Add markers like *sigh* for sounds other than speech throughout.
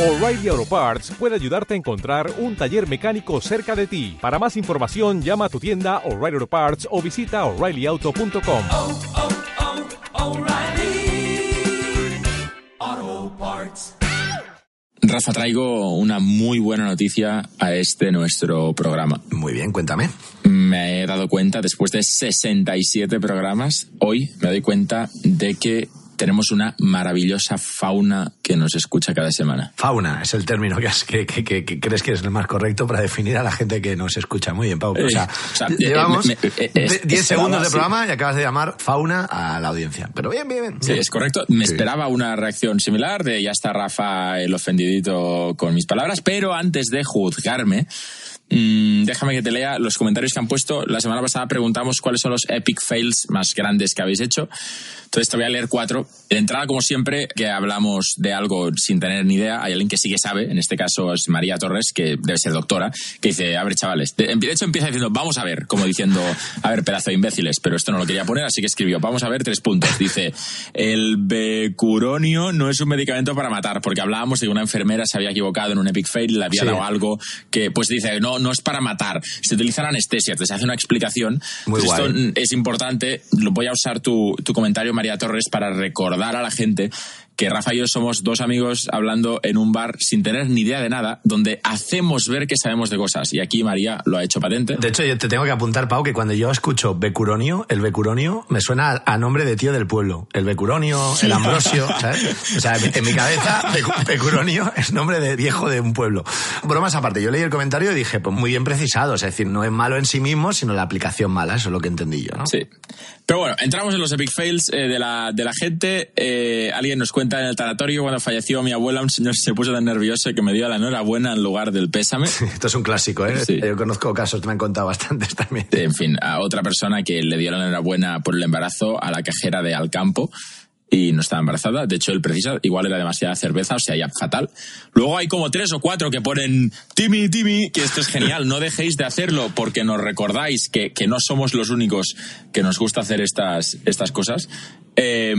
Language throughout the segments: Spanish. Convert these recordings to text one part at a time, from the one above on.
O'Reilly Auto Parts puede ayudarte a encontrar un taller mecánico cerca de ti. Para más información, llama a tu tienda O'Reilly Auto Parts o visita oreillyauto.com. oh, oh, O'Reilly Auto Parts. Rafa, traigo una muy buena noticia a este nuestro programa. Muy bien, cuéntame. Me he dado cuenta, después de 67 programas, hoy me doy cuenta de que tenemos una maravillosa fauna que nos escucha cada semana. Fauna es el término que, has- que- que- que- que crees que es el más correcto para definir a la gente que nos escucha. Muy bien, Pau. O sea, Eh, o sea, llevamos eh, eh, es- 10 esperaba, segundos de sí. programa y acabas de llamar fauna a la audiencia. Pero bien, bien, bien. Sí, es correcto. Me Sí. esperaba una reacción similar de ya está Rafa el ofendidito con mis palabras, pero antes de juzgarme, mm, déjame que te lea los comentarios que han puesto. La semana pasada preguntamos cuáles son los epic fails más grandes que habéis hecho. Entonces te voy a leer cuatro. De entrada, como siempre, que hablamos de algo sin tener ni idea, hay alguien que sí que sabe, en este caso es María Torres, que debe ser doctora, que dice, a ver, chavales, de hecho empieza diciendo, vamos a ver, como diciendo, a ver, pedazo de imbéciles, pero esto no lo quería poner, así que escribió, vamos a ver tres puntos. Dice, el becuronio no es un medicamento para matar, porque hablábamos de que una enfermera se había equivocado en un epic fail, le había Sí. dado algo que, pues dice, no, no es para matar, se utiliza la anestesia, te se hace una explicación. Muy guay. esto es importante, voy a usar tu, tu comentario, María Torres, para recordar a la gente que Rafa y yo somos dos amigos hablando en un bar sin tener ni idea de nada, donde hacemos ver que sabemos de cosas. Y aquí María lo ha hecho patente. De hecho, yo te tengo que apuntar, Pau, que cuando yo escucho becuronio, el becuronio me suena a, nombre de tío del pueblo. El becuronio, el ambrosio, ¿sabes? O sea, en, mi cabeza, becu- becuronio es nombre de viejo de un pueblo. Bromas aparte, yo leí el comentario y dije, pues muy bien precisado. Es decir, no es malo en sí mismo, sino la aplicación mala. Eso es lo que entendí yo, ¿no? Sí. Pero bueno, entramos en los epic fails eh, de, la, de la gente. Eh, alguien nos cuenta en el tanatorio cuando falleció mi abuela, un señor se puso tan nervioso que me dio la enhorabuena en lugar del pésame. *laughs* Esto es un clásico, ¿eh? Sí. Yo conozco casos, me han contado bastantes también. En fin, a otra persona que le dio la enhorabuena por el embarazo a la cajera de Alcampo y no estaba embarazada. De hecho, él precisa, igual era demasiada cerveza, o sea, ya fatal. Luego hay como tres o cuatro que ponen Timmy, Timmy, que esto es genial. No dejéis de hacerlo porque nos recordáis que, que no somos los únicos que nos gusta hacer estas, estas cosas. Eh,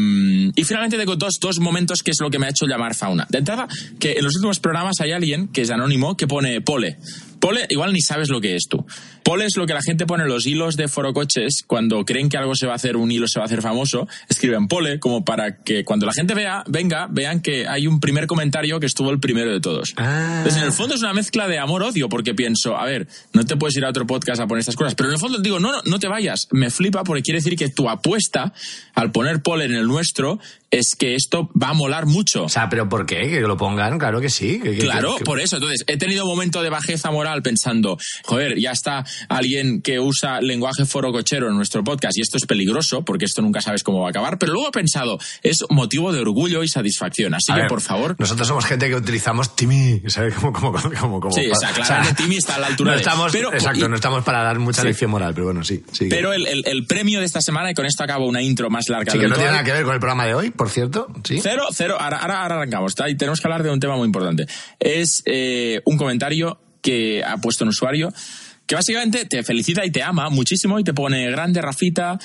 y finalmente tengo dos, dos momentos que es lo que me ha hecho llamar fauna. De entrada, que en los últimos programas hay alguien que es anónimo que pone pole. Pole, igual ni sabes lo que es tú. Pole es lo que la gente pone en los hilos de forocoches cuando creen que algo se va a hacer, un hilo se va a hacer famoso. Escriben pole como para que cuando la gente vea, venga, vean que hay un primer comentario que estuvo el primero de todos. Ah. Entonces, en el fondo es una mezcla de amor-odio, porque pienso, a ver, no te puedes ir a otro podcast a poner estas cosas, pero en el fondo digo, no, no, no te vayas. Me flipa porque quiere decir que tu apuesta al poner pole en el nuestro es que esto va a molar mucho. O sea, ¿pero por qué? Que lo pongan, claro que sí. que- que- Claro, que- por eso. Entonces, he tenido un momento de bajeza moral pensando, joder, ya está alguien que usa lenguaje forocochero en nuestro podcast y esto es peligroso porque esto nunca sabes cómo va a acabar. Pero luego he pensado, es motivo de orgullo y satisfacción. Así A que, ver, por favor. Nosotros somos gente que utilizamos Timmy, ¿sabes? Como, como, como, como, Sí, o sea, Timmy está a la altura no de- Estamos, pero- exacto, y- no estamos para dar mucha Sí. lección moral, pero bueno, sí. sí Pero el, el- el premio de esta semana, y con esto acabo una intro más larga sí que no tiene nada que ver con el programa de hoy, por cierto. Sí. Cero, cero, ahora, ahora, ahora arrancamos. ¿tá? Y tenemos que hablar de un tema muy importante. Es eh, un comentario que ha puesto un usuario que básicamente te felicita y te ama muchísimo y te pone grande, Rafita.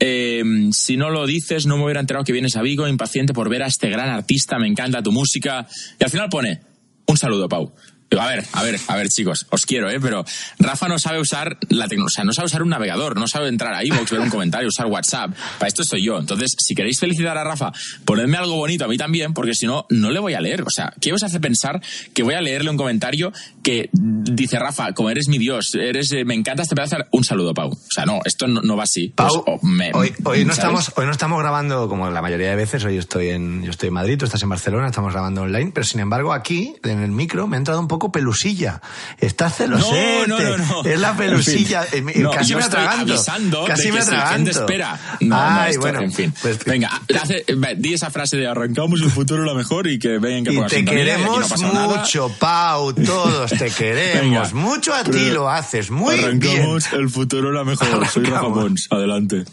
eh, si no lo dices, no me hubiera enterado que vienes a Vigo, impaciente por ver a este gran artista, me encanta tu música. Y al final pone, un saludo, Pau. A ver, a ver, a ver, chicos, os quiero, ¿eh? Pero Rafa no sabe usar la tecnología, no sabe usar un navegador, no sabe entrar a iVoox, ver un comentario, usar WhatsApp. Para esto estoy yo. Entonces, si queréis felicitar a Rafa, ponedme algo bonito a mí también, porque si no, no le voy a leer. O sea, ¿qué os hace pensar que voy a leerle un comentario que dice Rafa, como eres mi Dios, eres, eh, me encanta este pedazo? Un saludo, Pau. O sea, no, esto no, no va así. Pues, Pau, oh, me- hoy, hoy no estamos, hoy no estamos grabando como la mayoría de veces. Hoy estoy en, yo estoy en Madrid, tú estás en Barcelona, estamos grabando online. Pero sin embargo, aquí, en el micro, me ha entrado un poco pelusilla. Estás celosete. No, no, no, no. Es la pelusilla. En fin. Eh, No, Casi yo me atraganto. Casi me atraganto. espera. No, Ay, esto, bueno. en fin. pues- Venga, hace- di esa frase de arrancamos el futuro lo mejor y que vengan que Y te y queremos no pasa nada. mucho, Pau, todos te queremos. Venga. mucho a ti lo haces, muy bien. Arrancamos el futuro lo mejor. Soy Rafa Arrancamos. Pons. Adelante.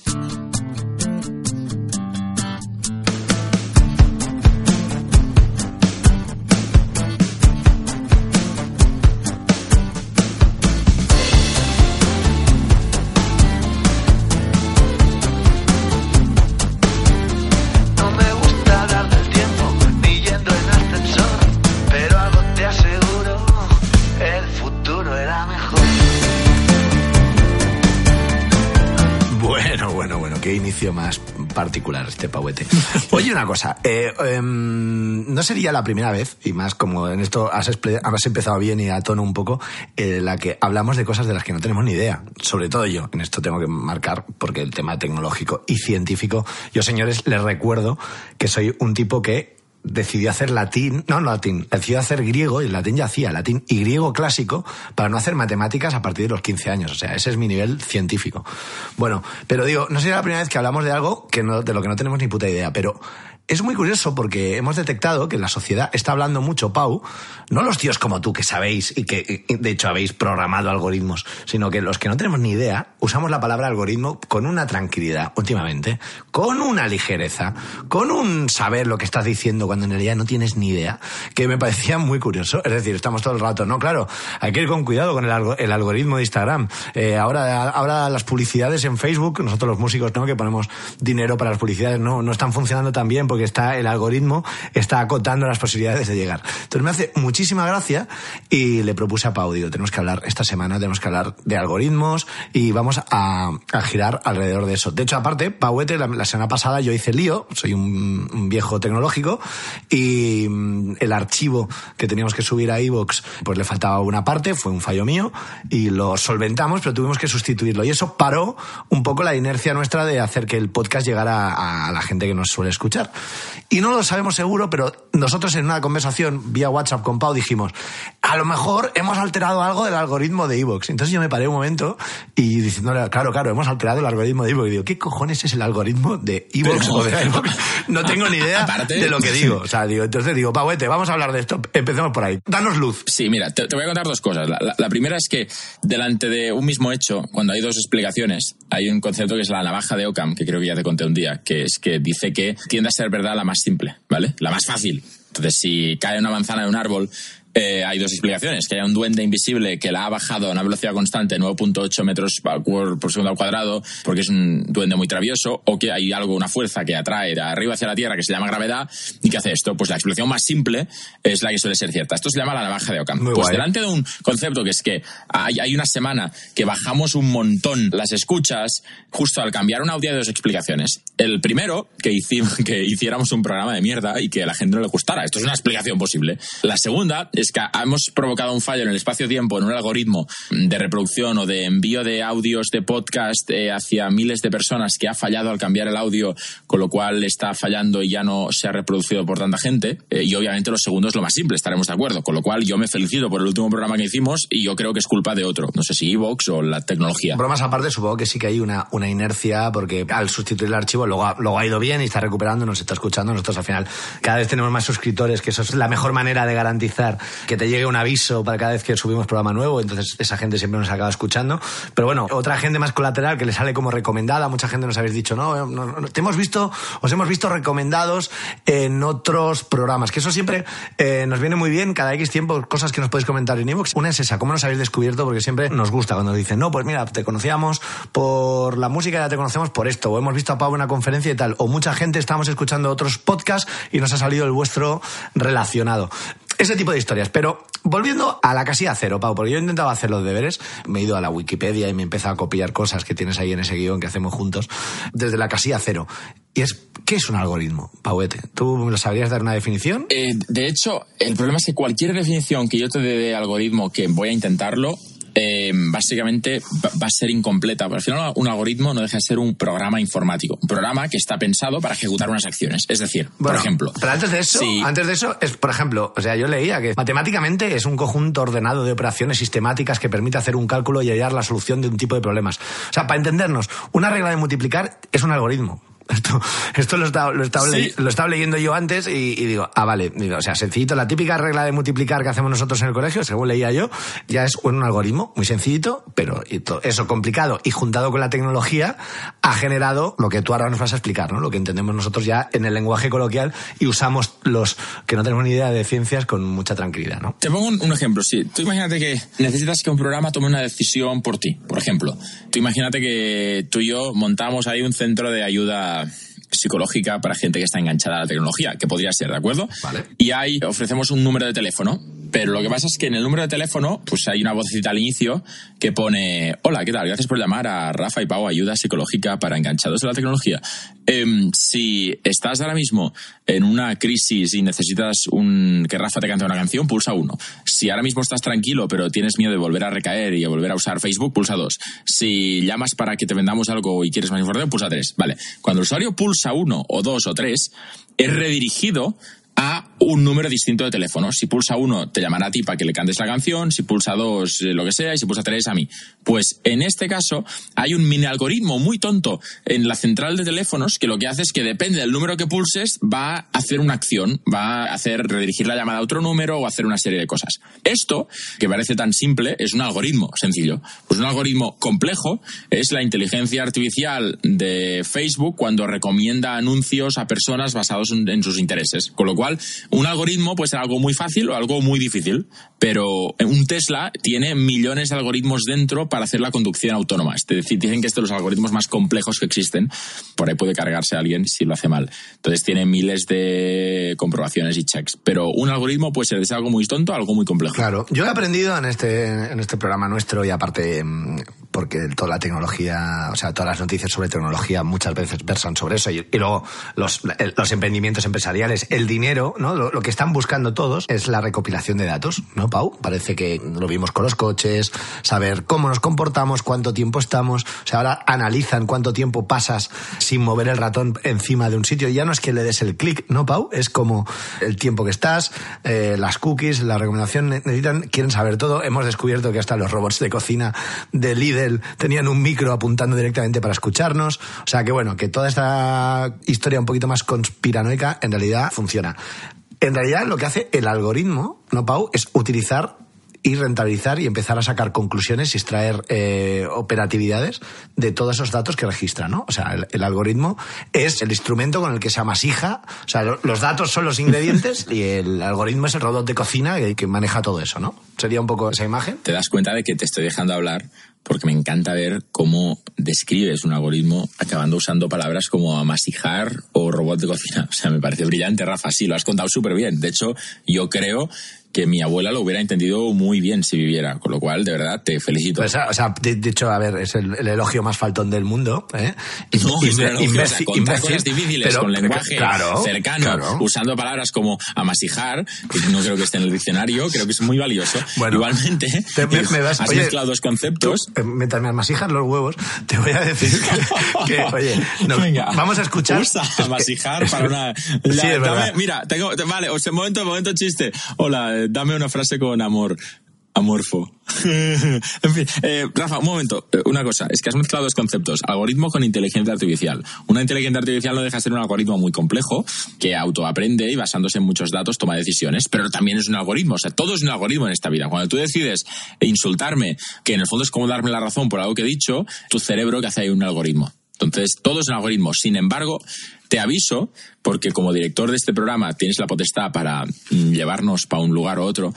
Más particular este pauete. *laughs* Oye, una cosa, eh, em, no sería la primera vez, y más como en esto has, empezado bien y a tono un poco, en la que hablamos de cosas de las que no tenemos ni idea. Sobre todo yo, en esto tengo que marcar, porque el tema tecnológico y científico, yo señores les recuerdo que soy un tipo que decidió hacer latín, no, no latín, decidió hacer griego, y el latín ya hacía, latín y griego clásico, para no hacer matemáticas a partir de los 15 años. O sea, ese es mi nivel científico. Bueno, pero digo, no sería la primera vez que hablamos de algo que no, de lo que no tenemos ni puta idea, pero es muy curioso porque hemos detectado que la sociedad está hablando mucho, Pau, no los tíos como tú que sabéis y que de hecho habéis programado algoritmos, sino que los que no tenemos ni idea usamos la palabra algoritmo con una tranquilidad últimamente, con una ligereza, con un saber lo que estás diciendo cuando en realidad no tienes ni idea, que me parecía muy curioso. Es decir, estamos todo el rato, no, claro, hay que ir con cuidado con el algoritmo de Instagram. Eh, ahora, ahora las publicidades en Facebook, nosotros los músicos, ¿no? Que ponemos dinero para las publicidades, no, no están funcionando tan bien porque está el algoritmo está acotando las posibilidades de llegar. Entonces me hace muchísima gracia y le propuse a Pau, digo, tenemos que hablar esta semana, tenemos que hablar de algoritmos y vamos a, a girar alrededor de eso. De hecho, aparte, Pauete, la, la semana pasada yo hice lío, soy un, un viejo tecnológico y mm, el archivo que teníamos que subir a iVoox, pues le faltaba una parte, fue un fallo mío y lo solventamos, pero tuvimos que sustituirlo y eso paró un poco la inercia nuestra de hacer que el podcast llegara a, a la gente que nos suele escuchar. Y no lo sabemos seguro, pero nosotros en una conversación vía WhatsApp con Pau dijimos, a lo mejor hemos alterado algo del algoritmo de iVoox. Entonces yo me paré un momento y diciéndole, claro, claro, hemos alterado el algoritmo de iVoox. Y digo, ¿qué cojones es el algoritmo de o iVoox? No tengo ni idea Aparte- de lo que digo. O sea, digo, entonces digo, Pauete, vamos a hablar de esto. Empecemos por ahí. Danos luz. Sí, mira, te, te voy a contar dos cosas. La, la- la primera es que delante de un mismo hecho, cuando hay dos explicaciones, hay un concepto que es la navaja de Occam, que creo que ya te conté un día, que es que dice que tiende a ser verdad la más simple, ¿vale? La más fácil. Entonces, si cae una manzana de un árbol, eh, hay dos explicaciones. Que haya un duende invisible que la ha bajado a una velocidad constante, 9.8 metros por, segundo al cuadrado, porque es un duende muy travieso, o que hay algo, una fuerza que atrae de arriba hacia la Tierra que se llama gravedad y que hace esto. Pues la explicación más simple es la que suele ser cierta. Esto se llama la navaja de Occam. Muy pues guay. delante de un concepto que es que hay, hay una semana que bajamos un montón las escuchas justo al cambiar un audio de dos explicaciones. El primero, que, hicimos, *laughs* que hiciéramos un programa de mierda y que a la gente no le gustara. Esto es una explicación posible. La segunda es que hemos provocado un fallo en el espacio-tiempo, en un algoritmo de reproducción o de envío de audios de podcast eh, hacia miles de personas que ha fallado al cambiar el audio, con lo cual está fallando y ya no se ha reproducido por tanta gente. Eh, y obviamente lo segundo es lo más simple, estaremos de acuerdo. Con lo cual yo me felicito por el último programa que hicimos y yo creo que es culpa de otro. No sé si Evox o la tecnología. Bromas aparte, supongo que sí que hay una, una inercia, porque al sustituir el archivo luego luego ha ido bien y está recuperando, nos está escuchando. Nosotros al final cada vez tenemos más suscriptores, que eso es la mejor manera de garantizar que te llegue un aviso para cada vez que subimos programa nuevo. Entonces esa gente siempre nos acaba escuchando. Pero bueno, otra gente más colateral que le sale como recomendada. Mucha gente nos habéis dicho, no, no, te hemos visto, os hemos visto recomendados en otros programas. Que eso siempre eh, nos viene muy bien cada X tiempo, cosas que nos podéis comentar en iVoox. Una es esa, ¿cómo nos habéis descubierto? Porque siempre nos gusta cuando dicen, no, pues mira, te conocíamos por la música, ya te conocemos por esto, o hemos visto a Pau en una conferencia y tal, o mucha gente estamos escuchando otros podcasts y nos ha salido el vuestro relacionado. Ese tipo de historias. Pero volviendo a la casilla cero, Pau, porque yo he intentado hacer los deberes, me he ido a la Wikipedia y me he empezado a copiar cosas que tienes ahí en ese guion que hacemos juntos, desde la casilla cero. Y es, ¿qué es un algoritmo, Pauete? ¿Tú lo sabrías dar una definición? Eh, de hecho, el problema es que cualquier definición que yo te dé de algoritmo, que voy a intentarlo, eh, básicamente va, a ser incompleta. Pero al final, un algoritmo no deja de ser un programa informático. Un programa que está pensado para ejecutar unas acciones. Es decir, Bueno, por ejemplo. Pero antes de eso, si- antes de eso, es, por ejemplo, o sea, yo leía que matemáticamente es un conjunto ordenado de operaciones sistemáticas que permite hacer un cálculo y hallar la solución de un tipo de problemas. O sea, para entendernos, una regla de multiplicar es un algoritmo. Esto, esto lo, estaba, lo, estaba Sí. le- lo estaba leyendo yo antes y, y digo, ah, vale, digo, o sea, sencillito, la típica regla de multiplicar que hacemos nosotros en el colegio, según leía yo, ya es un algoritmo muy sencillito, pero eso complicado y juntado con la tecnología ha generado lo que tú ahora nos vas a explicar, ¿no? Lo que entendemos nosotros ya en el lenguaje coloquial y usamos los que no tenemos ni idea de ciencias con mucha tranquilidad, ¿no? Te pongo un, un ejemplo. Sí, tú imagínate que necesitas que un programa tome una decisión por ti. Por ejemplo, tú imagínate que tú y yo montamos ahí un centro de ayuda psicológica para gente que está enganchada a la tecnología, que podría ser, ¿de acuerdo? Vale. Y ahí ofrecemos un número de teléfono Pero lo que pasa es que en el número de teléfono, pues hay una vocecita al inicio que pone, hola, ¿qué tal? Gracias por llamar a Rafa y Pau, ayuda psicológica para enganchados de la tecnología. Em, si estás ahora mismo en una crisis y necesitas un, que Rafa te cante una canción, pulsa uno. Si ahora mismo estás tranquilo pero tienes miedo de volver a recaer y de volver a usar Facebook, pulsa dos. Si llamas para que te vendamos algo y quieres más información, pulsa tres. Vale. Cuando el usuario pulsa uno o dos o tres, es redirigido a un número distinto de teléfono. Si pulsa uno, te llamará a ti para que le cantes la canción, si pulsa dos, eh, lo que sea, y si pulsa tres, a mí. Pues en este caso, hay un mini algoritmo muy tonto en la central de teléfonos que lo que hace es que depende del número que pulses, va a hacer una acción, va a hacer redirigir la llamada a otro número o hacer una serie de cosas. Esto, que parece tan simple, es un algoritmo sencillo. Pues un algoritmo complejo es la inteligencia artificial de Facebook cuando recomienda anuncios a personas basados en, sus intereses. Con lo cual, un algoritmo puede ser algo muy fácil o algo muy difícil, pero un Tesla tiene millones de algoritmos dentro para hacer la conducción autónoma. Es decir, dicen que es de los algoritmos más complejos que existen. Por ahí puede cargarse a alguien si lo hace mal. Entonces tiene miles de comprobaciones y checks. Pero un algoritmo puede ser algo muy tonto a algo muy complejo. Claro, yo he aprendido en este, en este programa nuestro y aparte mm, porque toda la tecnología, o sea, todas las noticias sobre tecnología muchas veces versan sobre eso y, luego los, emprendimientos empresariales, el dinero, ¿no? Lo, que están buscando todos es la recopilación de datos, ¿no, Pau? Parece que lo vimos con los coches, saber cómo nos comportamos, cuánto tiempo estamos, o sea, ahora analizan cuánto tiempo pasas sin mover el ratón encima de un sitio ya no es que le des el clic, ¿no, Pau? Es como el tiempo que estás, eh, las cookies, la recomendación, ne- necesitan, quieren saber todo. Hemos descubierto que hasta los robots de cocina de Tenían un micro apuntando directamente para escucharnos. O sea que bueno, que toda esta historia un poquito más conspiranoica en realidad funciona. En realidad lo que hace el algoritmo, ¿no, Pau? Es utilizar y rentabilizar y empezar a sacar conclusiones y extraer eh, operatividades de todos esos datos que registra, ¿no? O sea, el, el algoritmo es el instrumento con el que se amasija, o sea, lo- los datos son los ingredientes *laughs* y el algoritmo es el robot de cocina que, que maneja todo eso, ¿no? Sería un poco esa imagen. te das cuenta de que te estoy dejando hablar porque me encanta ver cómo describes un algoritmo acabando usando palabras como amasijar o robot de cocina. O sea, me parece brillante, Rafa. Sí, lo has contado súper bien. De hecho, yo creo que mi abuela lo hubiera entendido muy bien si viviera. Con lo cual, de verdad, te felicito. Pues, o sea, de, de hecho, a ver, es el, el elogio más faltón del mundo. ¿eh? No, es o sea, contar cosas difíciles pero- con lenguaje claro, cercano, claro. usando palabras como amasijar, que no creo que esté en el diccionario, creo que es muy valioso. Bueno, Igualmente, te- me- me vas- has oye, mezclado dos conceptos. Tú, eh, mientras me amasijas los huevos, te voy a decir que, *laughs* que, oye, no, Venga, vamos a escuchar. Usa *laughs* Es que- amasijar para una. Sí, la- es dame- verdad. mira, tengo, te- vale, o sea, momento, momento chiste. Hola, eh, dame una frase con amor. Amorfo. *laughs* en fin, eh, Rafa, un momento. Eh, Una cosa, es que has mezclado dos conceptos, algoritmo con inteligencia artificial. Una inteligencia artificial no deja de ser un algoritmo muy complejo que autoaprende y basándose en muchos datos toma decisiones, pero también es un algoritmo. O sea, todo es un algoritmo en esta vida. Cuando tú decides insultarme, que en el fondo es como darme la razón por algo que he dicho, tu cerebro que hace ahí un algoritmo. Entonces, todo es un algoritmo. Sin embargo, te aviso, porque como director de este programa tienes la potestad para mm, llevarnos para un lugar u otro,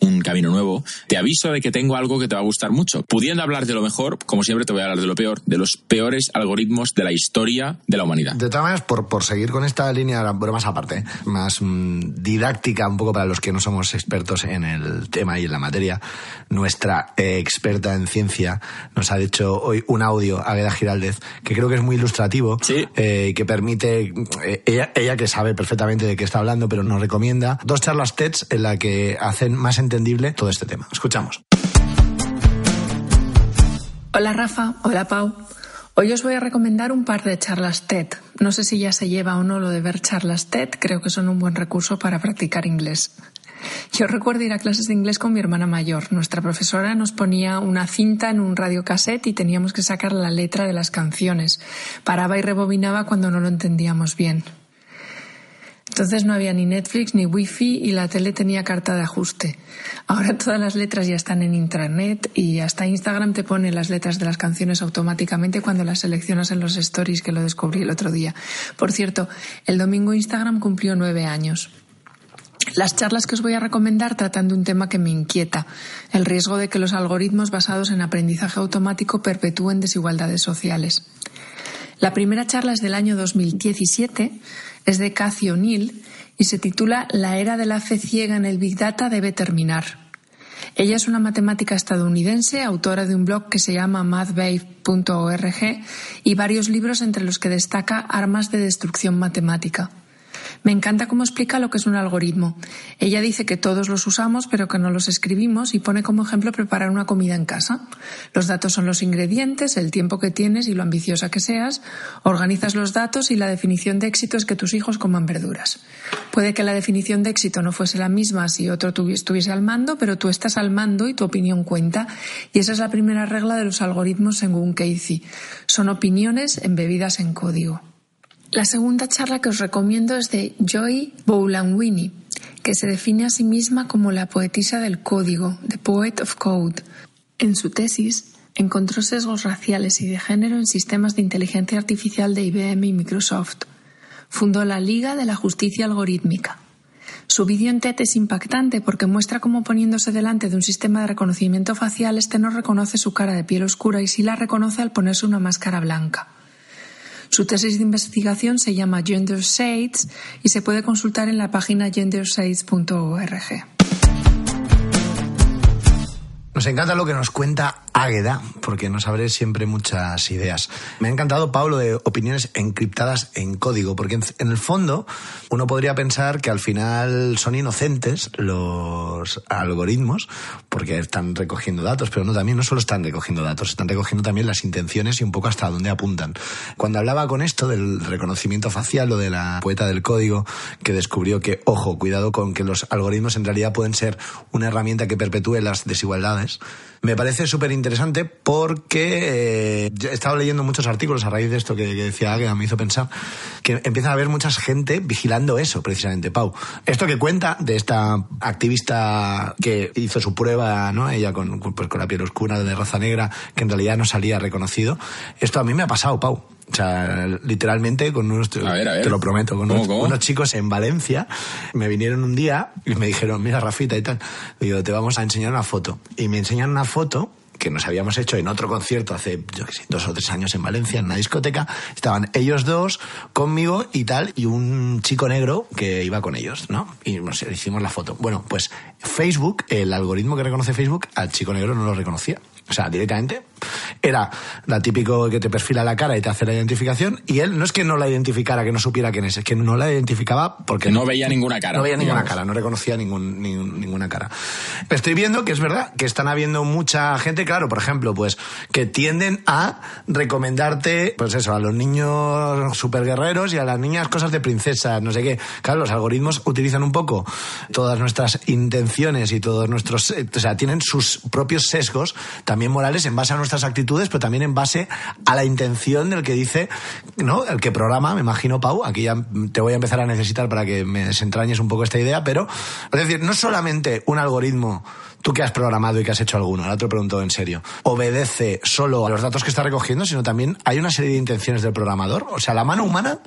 un camino nuevo, te aviso de que tengo algo que te va a gustar mucho. Pudiendo hablar de lo mejor, como siempre te voy a hablar de lo peor, de los peores algoritmos de la historia de la humanidad. De todas maneras, por, por seguir con esta línea, bromas aparte, más mm, didáctica un poco para los que no somos expertos en el tema y en la materia, nuestra eh, experta en ciencia nos ha hecho hoy un audio, Agueda Giraldez, que creo que es muy ilustrativo Sí. eh, que permite, eh, ella, ella que sabe perfectamente de qué está hablando, pero nos recomienda dos charlas TEDs en la que hacen más entendible todo este tema. Escuchamos. Hola Rafa, hola Pau. Hoy os voy a recomendar un par de charlas TED. No sé si ya se lleva o no lo de ver charlas TED, creo que son un buen recurso para practicar inglés. Yo recuerdo ir a clases de inglés con mi hermana mayor. Nuestra profesora nos ponía una cinta en un radiocassette y teníamos que sacar la letra de las canciones. Paraba y rebobinaba cuando no lo entendíamos bien. Entonces no había ni Netflix ni Wi-Fi y la tele tenía carta de ajuste. Ahora todas las letras ya están en Intranet y hasta Instagram te pone las letras de las canciones automáticamente cuando las seleccionas en los stories que lo descubrí el otro día. Por cierto, el domingo Instagram cumplió nueve años. Las charlas que os voy a recomendar tratan de un tema que me inquieta, el riesgo de que los algoritmos basados en aprendizaje automático perpetúen desigualdades sociales. La primera charla es del año 2017, es de Cathy O'Neill y se titula La era de la fe ciega en el Big Data debe terminar. Ella es una matemática estadounidense, autora de un blog que se llama mathbabe.org y varios libros entre los que destaca Armas de Destrucción Matemática. Me encanta cómo explica lo que es un algoritmo. Ella dice que todos los usamos, pero que no los escribimos y pone como ejemplo preparar una comida en casa. Los datos son los ingredientes, el tiempo que tienes y lo ambiciosa que seas. Organizas los datos y la definición de éxito es que tus hijos coman verduras. Puede que la definición de éxito no fuese la misma si otro estuviese al mando, pero tú estás al mando y tu opinión cuenta. Y esa es la primera regla de los algoritmos según Casey. Son opiniones embebidas en código. La segunda charla que os recomiendo es de Joy Boulanwini, que se define a sí misma como la poetisa del código, The Poet of Code. En su tesis, encontró sesgos raciales y de género en sistemas de inteligencia artificial de IBM y Microsoft. Fundó la Liga de la Justicia Algorítmica. Su vídeo en TED es impactante porque muestra cómo poniéndose delante de un sistema de reconocimiento facial este no reconoce su cara de piel oscura y sí la reconoce al ponerse una máscara blanca. Su tesis de investigación se llama Gender Shades y se puede consultar en la página gendershades.org. Nos encanta lo que nos cuenta Águeda, porque nos abre siempre muchas ideas. Me ha encantado, Pablo, de opiniones encriptadas en código, porque en, el fondo uno podría pensar que al final son inocentes los algoritmos, porque están recogiendo datos, pero no, también no solo están recogiendo datos, están recogiendo también las intenciones y un poco hasta dónde apuntan. Cuando hablaba con esto del reconocimiento facial o de la poeta del código, que descubrió que, ojo, cuidado con que los algoritmos en realidad pueden ser una herramienta que perpetúe las desigualdades, me parece súper interesante porque eh, he estado leyendo muchos artículos a raíz de esto que, que decía Águeda, me hizo pensar que empieza a haber mucha gente vigilando eso, precisamente, Pau. Esto que cuenta de esta activista que hizo su prueba, ¿no? Ella con, pues, con la piel oscura de raza negra, que en realidad no salía reconocido. Esto a mí me ha pasado, Pau. O sea, literalmente con unos, a ver, a ver. te lo prometo, con ¿Cómo, unos, chicos en Valencia, me vinieron un día y me dijeron, mira Rafita y tal, digo, te vamos a enseñar una foto. Y me enseñan una foto que nos habíamos hecho en otro concierto hace, yo qué sé, dos o tres años en Valencia, en una discoteca. Estaban ellos dos conmigo y tal, y un chico negro que iba con ellos, ¿no? Y nos hicimos la foto. Bueno, pues Facebook, el algoritmo que reconoce Facebook, al chico negro no lo reconocía. O sea, directamente era la típico que te perfila la cara y te hace la identificación y él no es que no la identificara, que no supiera quién es, es que no la identificaba porque Que no veía ninguna cara. no veía ninguna cara, no reconocía ningún, ningún- ninguna cara. Estoy viendo que es verdad que están habiendo mucha gente, claro, por ejemplo, pues que tienden a recomendarte, pues eso, a los niños superguerreros y a las niñas cosas de princesas, no sé qué. Claro, los algoritmos utilizan un poco todas nuestras intenciones y todos nuestros, eh, o sea, tienen sus propios sesgos, también morales, en base a nuestras actitudes, pero también en base a la intención del que dice, ¿no? El que programa, me imagino, Pau, aquí ya te voy a empezar a necesitar para que me desentrañes un poco esta idea, pero, es decir, no solamente un algoritmo, tú que has programado y que has hecho alguno, ahora te lo pregunto en serio, obedece solo a los datos que está recogiendo, sino también hay una serie de intenciones del programador. O sea, la mano humana,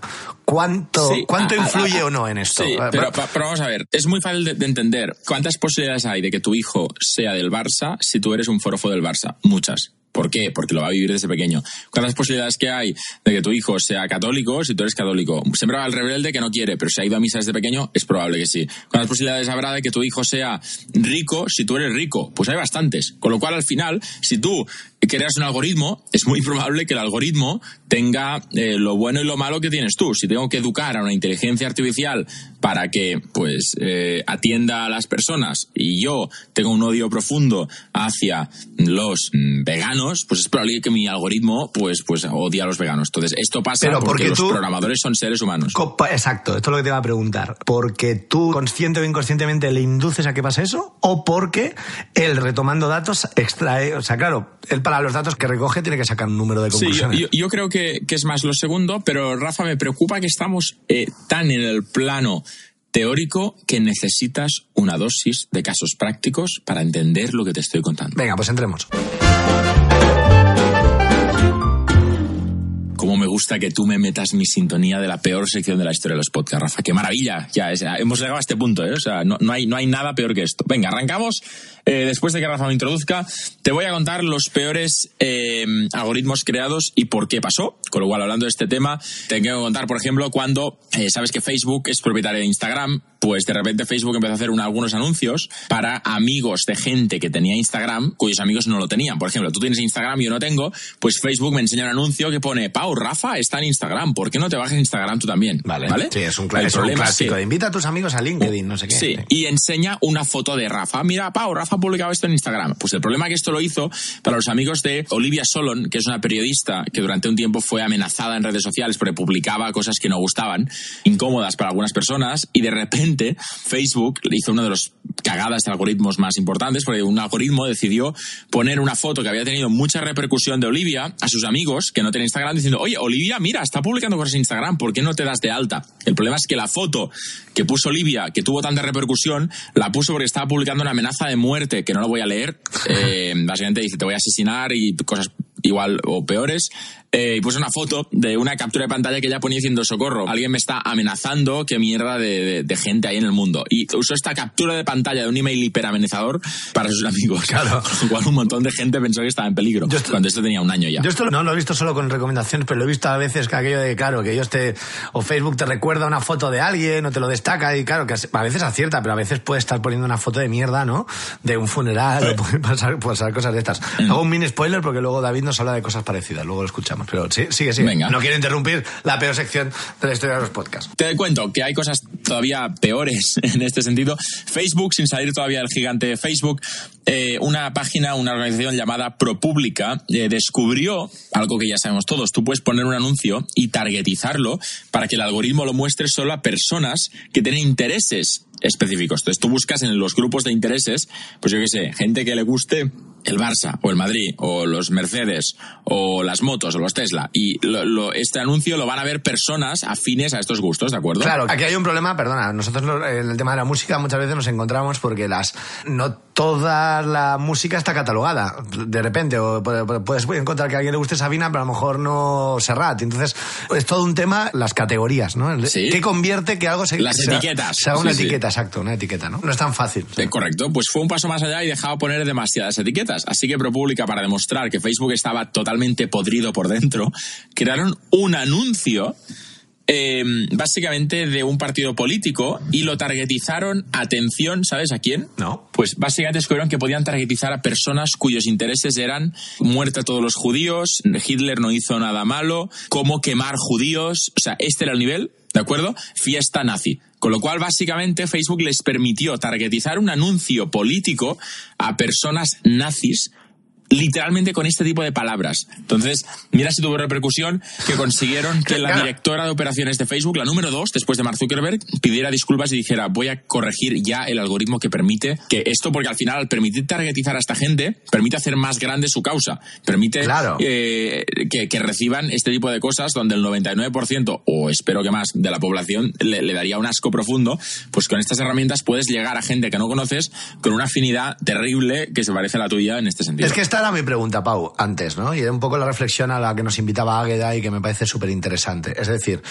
¿cuánto, Sí, ¿cuánto a- influye a- o no en esto? Sí, Eh, pero vamos a ver, es muy fácil de, de entender. ¿Cuántas posibilidades hay de que tu hijo sea del Barça si tú eres un forofo del Barça? Muchas. ¿Por qué? Porque lo va a vivir desde pequeño. ¿Cuántas posibilidades que hay de que tu hijo sea católico si tú eres católico? Siempre va el rebelde que no quiere, pero si ha ido a misa desde pequeño, es probable que sí. ¿Cuántas posibilidades habrá de que tu hijo sea rico si tú eres rico? Pues hay bastantes. Con lo cual, al final, si tú creas un algoritmo, es muy probable que el algoritmo tenga eh, lo bueno y lo malo que tienes tú. Si tengo que educar a una inteligencia artificial para que pues eh, atienda a las personas y yo tengo un odio profundo hacia los veganos, pues es probable que mi algoritmo pues pues odie a los veganos. Entonces, esto pasa Pero porque porque los tú- programadores son seres humanos. Exacto, esto es lo que te iba a preguntar. ¿Porque tú consciente o inconscientemente le induces a que pase eso? ¿O porque él retomando datos extrae, o sea, claro, él para los datos que recoge tiene que sacar un número de Sí, yo, conclusiones? yo- yo creo que, que es más lo segundo, pero Rafa, me preocupa que estamos eh, tan en el plano teórico que necesitas una dosis de casos prácticos para entender lo que te estoy contando. Venga, pues entremos. Gusta que tú me metas mi sintonía de la peor sección de la historia de los podcasts, Rafa. Qué maravilla. Ya, hemos llegado a este punto, ¿eh? O sea, no, no hay, no hay nada peor que esto. Venga, arrancamos. Eh, después de que Rafa me introduzca, te voy a contar los peores eh, algoritmos creados y por qué pasó. Con lo cual, hablando de este tema, te quiero contar, por ejemplo, cuando eh, sabes que Facebook es propietario de Instagram, pues de repente Facebook empezó a hacer un- algunos anuncios para amigos de gente que tenía Instagram, cuyos amigos no lo tenían. Por ejemplo, tú tienes Instagram y yo no tengo, pues Facebook me enseña un anuncio que pone, Pau, Rafa está en Instagram, ¿por qué no te bajas Instagram tú también? Vale. ¿Vale? Sí, es un, El es un es clásico. que- de Invita a tus amigos a LinkedIn, no sé qué. Sí, y enseña una foto de Rafa. Mira, Pau, Rafa ha publicado esto en Instagram. Pues el problema que esto lo hizo para los amigos de Olivia Solon, que es una periodista que durante un tiempo fue amenazada en redes sociales porque publicaba cosas que no gustaban, incómodas para algunas personas, y de repente Facebook hizo uno de los cagadas de algoritmos más importantes, porque un algoritmo decidió poner una foto que había tenido mucha repercusión de Olivia a sus amigos que no tienen Instagram diciendo, oye, Olivia, mira, está publicando cosas en Instagram, ¿por qué no te das de alta? El problema es que la foto que puso Olivia, que tuvo tanta repercusión, la puso porque estaba publicando una amenaza de muerte, que no lo voy a leer. *laughs* Eh, básicamente dice, te voy a asesinar y cosas igual o peores. Eh, y puso una foto de una captura de pantalla que ella ponía diciendo socorro, alguien me está amenazando, qué mierda de, de- de gente hay en el mundo. Y usó esta captura de pantalla de un email hiperamenazador para sus amigos. Claro. *laughs* Cual un montón de gente pensó que estaba en peligro, Yo esto- cuando esto tenía un año ya. Yo esto no lo he visto solo con recomendaciones, pero lo he visto a veces que aquello de, claro, que ellos te, o Facebook te recuerda una foto de alguien o te lo destaca y claro, que a veces acierta, pero a veces puede estar poniendo una foto de mierda, ¿no? De un funeral o puede pasar, pasar cosas de estas. Mm. Hago un mini spoiler porque luego David nos habla de cosas parecidas, luego lo escuchamos, pero sí, sigue, sigue. Venga. No quiero interrumpir la peor sección de la historia de los podcasts. Te cuento que hay cosas todavía peores *laughs* en este sentido. Facebook, sin salir todavía del gigante de Facebook, eh, una página, una organización llamada ProPublica eh, descubrió algo que ya sabemos todos. Tú puedes poner un anuncio y targetizarlo para que el algoritmo lo muestre solo a personas que tienen intereses específicos. Entonces tú buscas en los grupos de intereses, pues yo qué sé, gente que le guste el Barça o el Madrid o los Mercedes o las motos o los Tesla y lo- lo- este anuncio lo van a ver personas afines a estos gustos, ¿de acuerdo? Claro, aquí hay un problema, perdona, nosotros en el tema de la música muchas veces nos encontramos porque las no toda la música está catalogada de repente, o pu- pu- puedes encontrar que a alguien le guste Sabina, pero a lo mejor no Serrat. Entonces, es todo un tema, las categorías, ¿no? Sí. ¿Qué convierte que algo se Las etiquetas. sea una Sí, sí. etiqueta, exacto, una etiqueta, ¿no? No es tan fácil. Eh, correcto, pues fue un paso más allá y dejaba poner demasiadas etiquetas. Así que ProPublica, para demostrar que Facebook estaba totalmente podrido por dentro, crearon un anuncio eh, básicamente de un partido político y lo targetizaron, atención, ¿sabes a quién? No. Pues básicamente descubrieron que podían targetizar a personas cuyos intereses eran muerte a todos los judíos, Hitler no hizo nada malo, cómo quemar judíos, o sea, este era el nivel, ¿de acuerdo? Fiesta nazi. Con lo cual, básicamente, Facebook les permitió targetizar un anuncio político a personas nazis literalmente con este tipo de palabras. Entonces, mira si tuvo repercusión que consiguieron que la directora de operaciones de Facebook, la número dos, después de Mark Zuckerberg, pidiera disculpas y dijera, voy a corregir ya el algoritmo que permite que esto, porque al final, al permitir targetizar a esta gente, permite hacer más grande su causa, permite Claro. eh, que, que reciban este tipo de cosas donde el 99%, o espero que más, de la población le, le daría un asco profundo, pues con estas herramientas puedes llegar a gente que no conoces con una afinidad terrible que se parece a la tuya en este sentido. Es que esta era mi pregunta, Pau, antes, ¿no? Y era un poco la reflexión a la que nos invitaba Águeda y que me parece súper interesante. Es decir,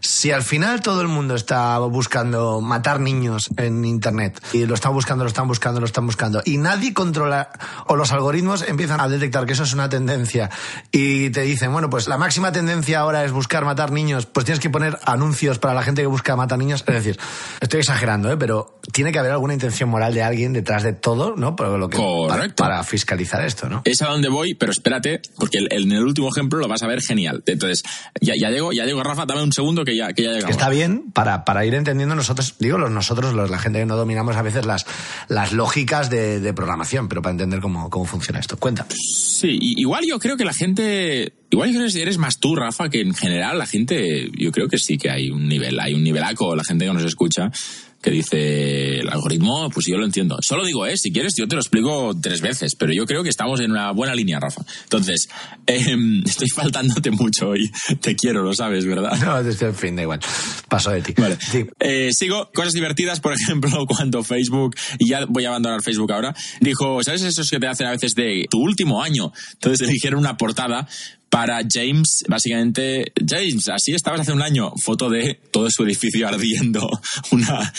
si al final todo el mundo está buscando matar niños en Internet y lo están buscando, lo están buscando, lo están buscando, y nadie controla, o los algoritmos empiezan a detectar que eso es una tendencia y te dicen, bueno, pues la máxima tendencia ahora es buscar matar niños, pues tienes que poner anuncios para la gente que busca matar niños. Es decir, estoy exagerando, ¿eh? Pero tiene que haber alguna intención moral de alguien detrás de todo, ¿no? Por lo que, Correcto. Para, para fiscalizar esto, ¿no? Es a donde voy, pero espérate, porque el- en el último ejemplo lo vas a ver genial. Entonces, ya, ya llego, ya llego, Rafa, dame un segundo que ya, que ya llegamos. está bien para, para ir entendiendo nosotros, digo los nosotros, los, la gente que no dominamos a veces las, las lógicas de, de programación, pero para entender cómo, cómo funciona esto. Cuenta. Sí, igual yo creo que la gente, igual yo creo que eres más tú, Rafa, que en general la gente, yo creo que sí que hay un nivel, hay un nivelaco, la gente que nos escucha, que dice el algoritmo, pues yo lo entiendo. Solo digo, eh, si quieres, yo te lo explico tres veces, pero yo creo que estamos en una buena línea, Rafa. Entonces, *laughs* em, estoy faltándote mucho hoy. Te quiero, lo sabes, ¿verdad? No, desde el fin, da igual. Paso de ti. Vale. Sí. Eh, sigo, cosas divertidas, por *laughs* ejemplo, cuando Facebook, y ya voy a abandonar Facebook ahora, dijo, ¿sabes esos que te hacen a veces de tu último año? Entonces eligieron una portada para James, básicamente, James, así estabas hace un año, foto de todo su edificio ardiendo, *laughs* una,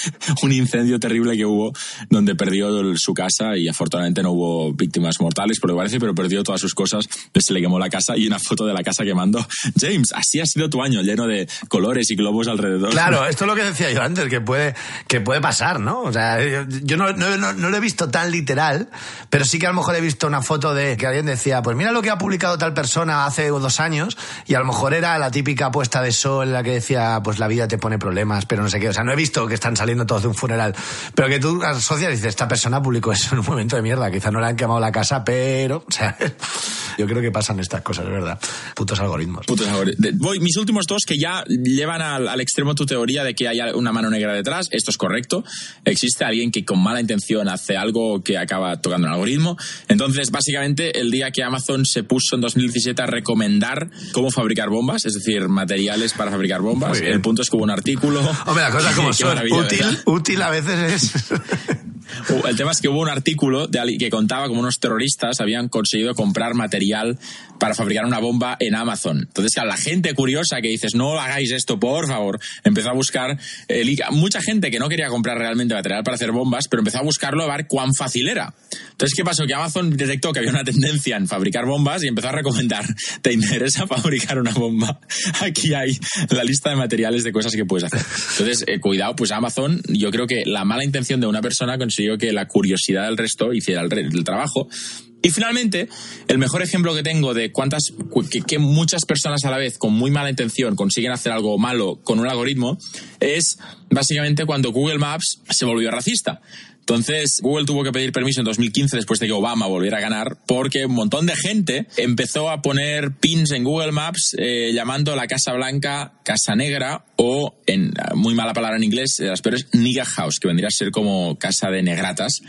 un incendio terrible que hubo donde perdió su casa y afortunadamente no hubo víctimas mortales, por lo que parece, pero perdió todas sus cosas, pues se le quemó la casa y una foto de la casa quemando. James, así ha sido tu año, lleno de colores y globos alrededor. Claro, esto es lo que decía yo antes, que puede, que puede pasar, ¿no? O sea, yo no, no- no- no lo he visto tan literal, pero sí que a lo mejor he visto una foto de que alguien decía, pues mira lo que ha publicado tal persona hace dos años, y a lo mejor era la típica puesta de sol en la que decía, pues la vida te pone problemas, pero no sé qué. O sea, no he visto que están saliendo todos de un funeral, pero que tú asocias y dices, esta persona publicó eso en un momento de mierda, quizá no le han quemado la casa, pero, o sea, *laughs* yo creo que pasan estas cosas, verdad. Putos algoritmos. Putos algori- de- Voy, mis últimos dos que ya llevan al, al extremo tu teoría de que hay una mano negra detrás. Esto es correcto. Existe alguien que con mala intención hace algo que acaba tocando un algoritmo. Entonces, básicamente, el día que Amazon se puso en 2017 a recomendar cómo fabricar bombas, es decir, materiales para fabricar bombas, el punto es que hubo un artículo. Hombre, las cosas *laughs* como son. Útil, ¿verdad? útil a veces es. *laughs* El tema es que hubo un artículo de alguien que contaba cómo unos terroristas habían conseguido comprar material para fabricar una bomba en Amazon. Entonces, claro, la gente curiosa que dices, no hagáis esto, por favor, empezó a buscar. el ICA. mucha gente que no quería comprar realmente material para hacer bombas, pero empezó a buscarlo a ver cuán fácil era. Entonces, ¿qué pasó? Que Amazon detectó que había una tendencia en fabricar bombas y empezó a recomendar, ¿te interesa *laughs* fabricar una bomba? Aquí hay la lista de materiales de cosas que puedes hacer. Entonces, eh, cuidado, pues Amazon, yo creo que la mala intención de una persona consiguió que la curiosidad del resto hiciera el, trabajo. Y finalmente, el mejor ejemplo que tengo de cuántas, cu- que, que muchas personas a la vez con muy mala intención consiguen hacer algo malo con un algoritmo es básicamente cuando Google Maps se volvió racista. Entonces, Google tuvo que pedir permiso en 2015 después de que Obama volviera a ganar, porque un montón de gente empezó a poner pins en Google Maps eh, llamando la Casa Blanca Casa Negra o, en muy mala palabra en inglés, de las peores, Nigga House, que vendría a ser como casa de negratas.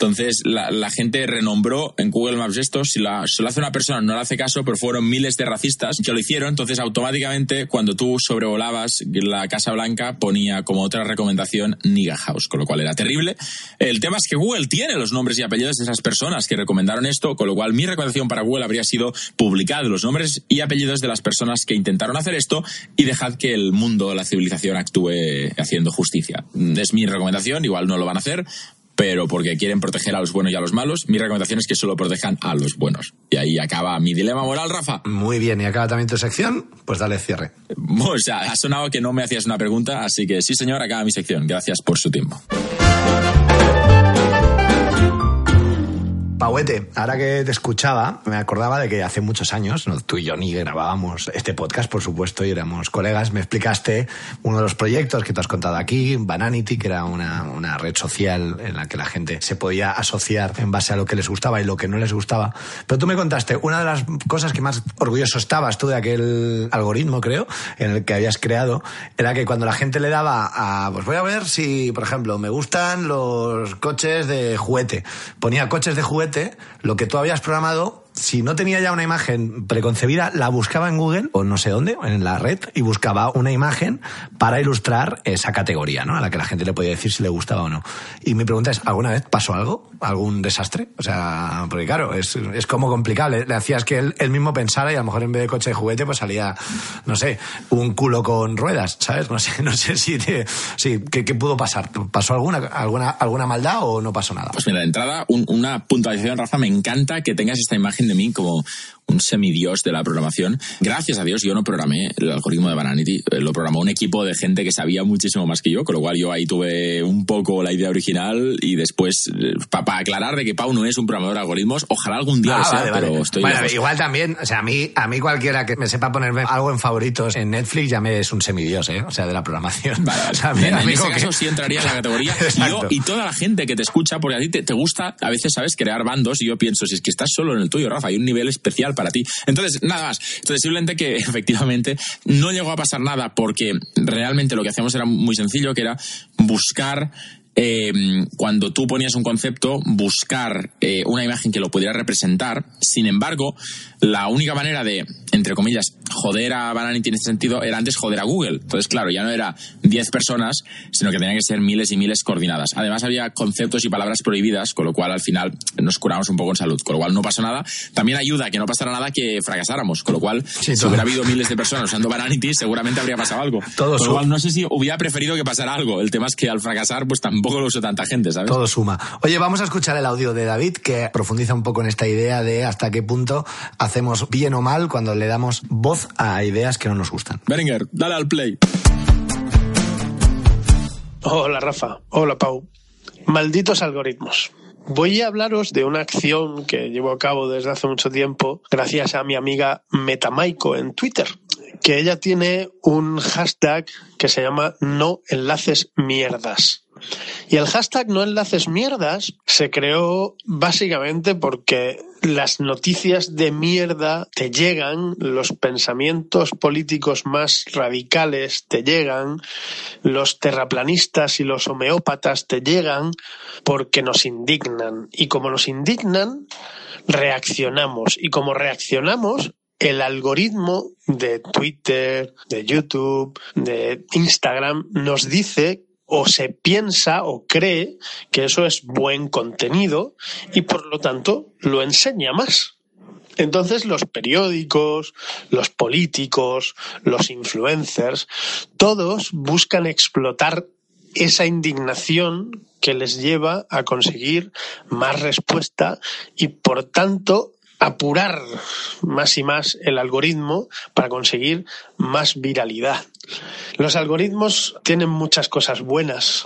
Entonces la, gente renombró en Google Maps esto, si, la, si lo hace una persona no le hace caso, pero fueron miles de racistas que lo hicieron, entonces automáticamente cuando tú sobrevolabas la Casa Blanca ponía como otra recomendación Nigga House, con lo cual era terrible. El tema es que Google tiene los nombres y apellidos de esas personas que recomendaron esto, con lo cual mi recomendación para Google habría sido publicad los nombres y apellidos de las personas que intentaron hacer esto y dejad que el mundo, la civilización actúe haciendo justicia. Es mi recomendación, igual no lo van a hacer, pero porque quieren proteger a los buenos y a los malos, mi recomendación es que solo protejan a los buenos. Y ahí acaba mi dilema moral, Rafa. Muy bien, y acaba también tu sección, pues dale cierre. O sea, ha sonado que no me hacías una pregunta, así que sí, señor, acaba mi sección. Gracias por su tiempo. Pauete, ahora que te escuchaba, me acordaba de que hace muchos años, no, tú y yo ni grabábamos este podcast, por supuesto, y éramos colegas, me explicaste uno de los proyectos que te has contado aquí, Bananity, que era una, una red social en la que la gente se podía asociar en base a lo que les gustaba y lo que no les gustaba. Pero tú me contaste, una de las cosas que más orgulloso estabas tú de aquel algoritmo, creo, en el que habías creado, era que cuando la gente le daba a, pues voy a ver si, por ejemplo, me gustan los coches de juguete, ponía coches de juguete, lo que tú habías programado, si no tenía ya una imagen preconcebida, la buscaba en Google o no sé dónde, en la red, y buscaba una imagen para ilustrar esa categoría, ¿no? A la que la gente le podía decir si le gustaba o no. Y mi pregunta es, ¿alguna vez pasó algo? ¿Algún desastre? O sea, porque claro, es, es como complicado. Le, le hacías que él, él mismo pensara y a lo mejor en vez de coche de juguete, pues salía, no sé, un culo con ruedas, ¿sabes? No sé, *laughs* no sé si, te- sí, ¿qué, qué pudo pasar? ¿Pasó alguna, alguna, alguna maldad o no pasó nada? Pues mira, de entrada, un- una puntualización, Rafa, me encanta que tengas esta imagen de mí como un semidios de la programación. Gracias a Dios yo no programé el algoritmo de Bananity, eh, lo programó un equipo de gente que sabía muchísimo más que yo, con lo cual yo ahí tuve un poco la idea original y después, para aclarar de que Pau no es un programador de algoritmos, ojalá algún día Ah, lo sea, vale, vale. pero estoy Bueno, igual también, o sea, a mí, a mí cualquiera que me sepa ponerme algo en favoritos en Netflix ya me es un semidios, ¿eh? O sea, de la programación. Vale, vale. *laughs* O sea, mi en amigo ese que- caso sí entraría en la categoría. *laughs* Yo, y toda la gente que te escucha, porque a ti te, te gusta, a veces, ¿sabes?, crear bandos. Y yo pienso, si es que estás solo en el tuyo, Rafa, hay un nivel especial para ti. Entonces, nada más. Entonces, simplemente que *laughs* efectivamente no llegó a pasar nada porque realmente lo que hacíamos era muy sencillo, que era buscar eh, cuando tú ponías un concepto, buscar eh, una imagen que lo pudiera representar. Sin embargo, la única manera de, entre comillas, joder a Bananity en este sentido era antes joder a Google. Entonces, claro, ya no era 10 personas, sino que tenían que ser miles y miles coordinadas. Además, había conceptos y palabras prohibidas, con lo cual al final nos curamos un poco en salud. Con lo cual no pasó nada. También ayuda que no pasara nada que fracasáramos. Con lo cual, si todo. hubiera habido miles de personas usando Bananity, seguramente habría pasado algo. Todo con lo cual, no sé si hubiera preferido que pasara algo. El tema es que al fracasar, pues tampoco lo usó tanta gente, ¿sabes? Todo suma. Oye, vamos a escuchar el audio de David que profundiza un poco en esta idea de hasta qué punto hacemos bien o mal cuando le damos voz a ideas que no nos gustan. Berenguer, dale al play. Hola Rafa, hola Pau. Malditos algoritmos. Voy a hablaros de una acción que llevo a cabo desde hace mucho tiempo gracias a mi amiga Metamaiko en Twitter, que ella tiene un hashtag que se llama no enlaces mierdas. Y el hashtag no enlaces mierdas se creó básicamente porque las noticias de mierda te llegan, los pensamientos políticos más radicales te llegan, los terraplanistas y los homeópatas te llegan porque nos indignan. Y como nos indignan, reaccionamos. Y como reaccionamos, el algoritmo de Twitter, de YouTube, de Instagram nos dice o se piensa o cree que eso es buen contenido y por lo tanto lo enseña más. Entonces los periódicos, los políticos, los influencers, todos buscan explotar esa indignación que les lleva a conseguir más respuesta y por tanto apurar más y más el algoritmo para conseguir más viralidad. Los algoritmos tienen muchas cosas buenas.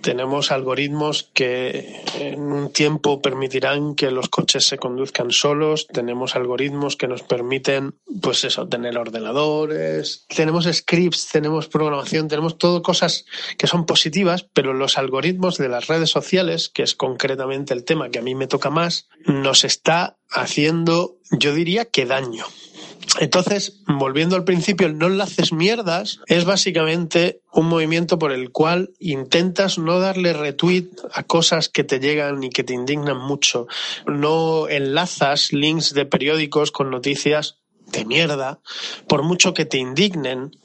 Tenemos algoritmos que en un tiempo permitirán que los coches se conduzcan solos. Tenemos algoritmos que nos permiten, pues eso, tener ordenadores. Tenemos scripts, tenemos programación, tenemos todo cosas que son positivas, pero los algoritmos de las redes sociales, que es concretamente el tema que a mí me toca más, nos está haciendo, yo diría que daño. Entonces, volviendo al principio, el no enlaces mierdas es básicamente un movimiento por el cual intentas no darle retweet a cosas que te llegan y que te indignan mucho. No enlazas links de periódicos con noticias de mierda, por mucho que te indignen,